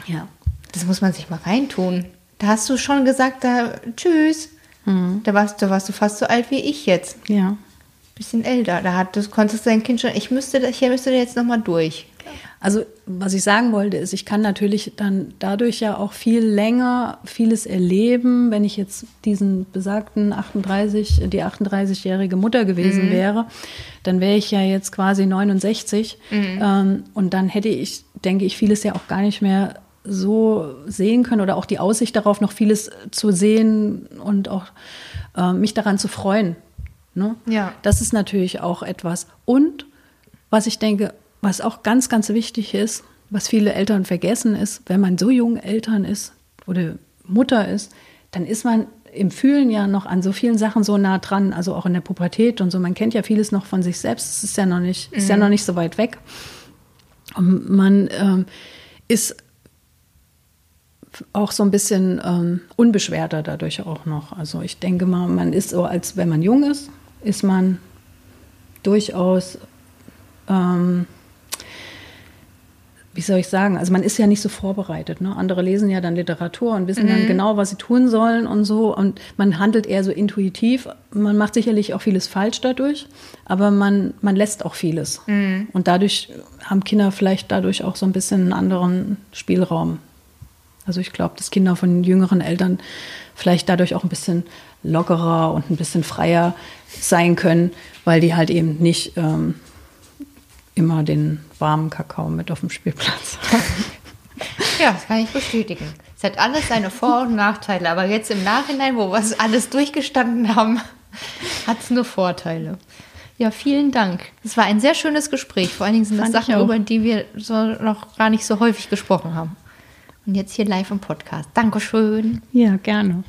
Ja. Das muss man sich mal reintun. Da hast du schon gesagt, da tschüss. Da, warst, da warst du fast so alt wie ich jetzt. Ja. Bisschen älter. Da hat, du konntest dein Kind schon, ich müsste, hier müsste jetzt nochmal durch. Also, was ich sagen wollte, ist, ich kann natürlich dann dadurch ja auch viel länger vieles erleben, wenn ich jetzt diesen besagten 38, die 38-jährige Mutter gewesen wäre, dann wäre ich ja jetzt quasi 69. Ähm, und dann hätte ich, denke ich, vieles ja auch gar nicht mehr so sehen können oder auch die Aussicht darauf, noch vieles zu sehen und auch äh, mich daran zu freuen. Ne? Ja. Das ist natürlich auch etwas. Und was ich denke, was auch ganz, ganz wichtig ist, was viele Eltern vergessen, ist, wenn man so jung Eltern ist oder Mutter ist, dann ist man im Fühlen ja noch an so vielen Sachen so nah dran, also auch in der Pubertät und so. Man kennt ja vieles noch von sich selbst. Es ist ja noch nicht, ist ja noch nicht so weit weg. Und man ähm, ist auch so ein bisschen ähm, unbeschwerter dadurch auch noch. Also ich denke mal, man ist so, als wenn man jung ist, ist man durchaus, ähm, wie soll ich sagen, also man ist ja nicht so vorbereitet. Ne? Andere lesen ja dann Literatur und wissen dann genau, was sie tun sollen und so. Und man handelt eher so intuitiv. Man macht sicherlich auch vieles falsch dadurch, aber man, man lässt auch vieles. Und dadurch haben Kinder vielleicht dadurch auch so ein bisschen einen anderen Spielraum. Also ich glaube, dass Kinder von jüngeren Eltern vielleicht dadurch auch ein bisschen lockerer und ein bisschen freier sein können, weil die halt eben nicht ähm, immer den warmen Kakao mit auf dem Spielplatz. (laughs) Ja, das kann ich bestätigen. Es hat alles seine Vor- und Nachteile, aber jetzt im Nachhinein, wo wir es alles durchgestanden haben, (laughs) hat es nur Vorteile. Ja, vielen Dank. Es war ein sehr schönes Gespräch. Vor allen Dingen sind das Fand Sachen, über die wir so noch gar nicht so häufig gesprochen haben. Und jetzt hier live im Podcast. Dankeschön. Ja, gerne.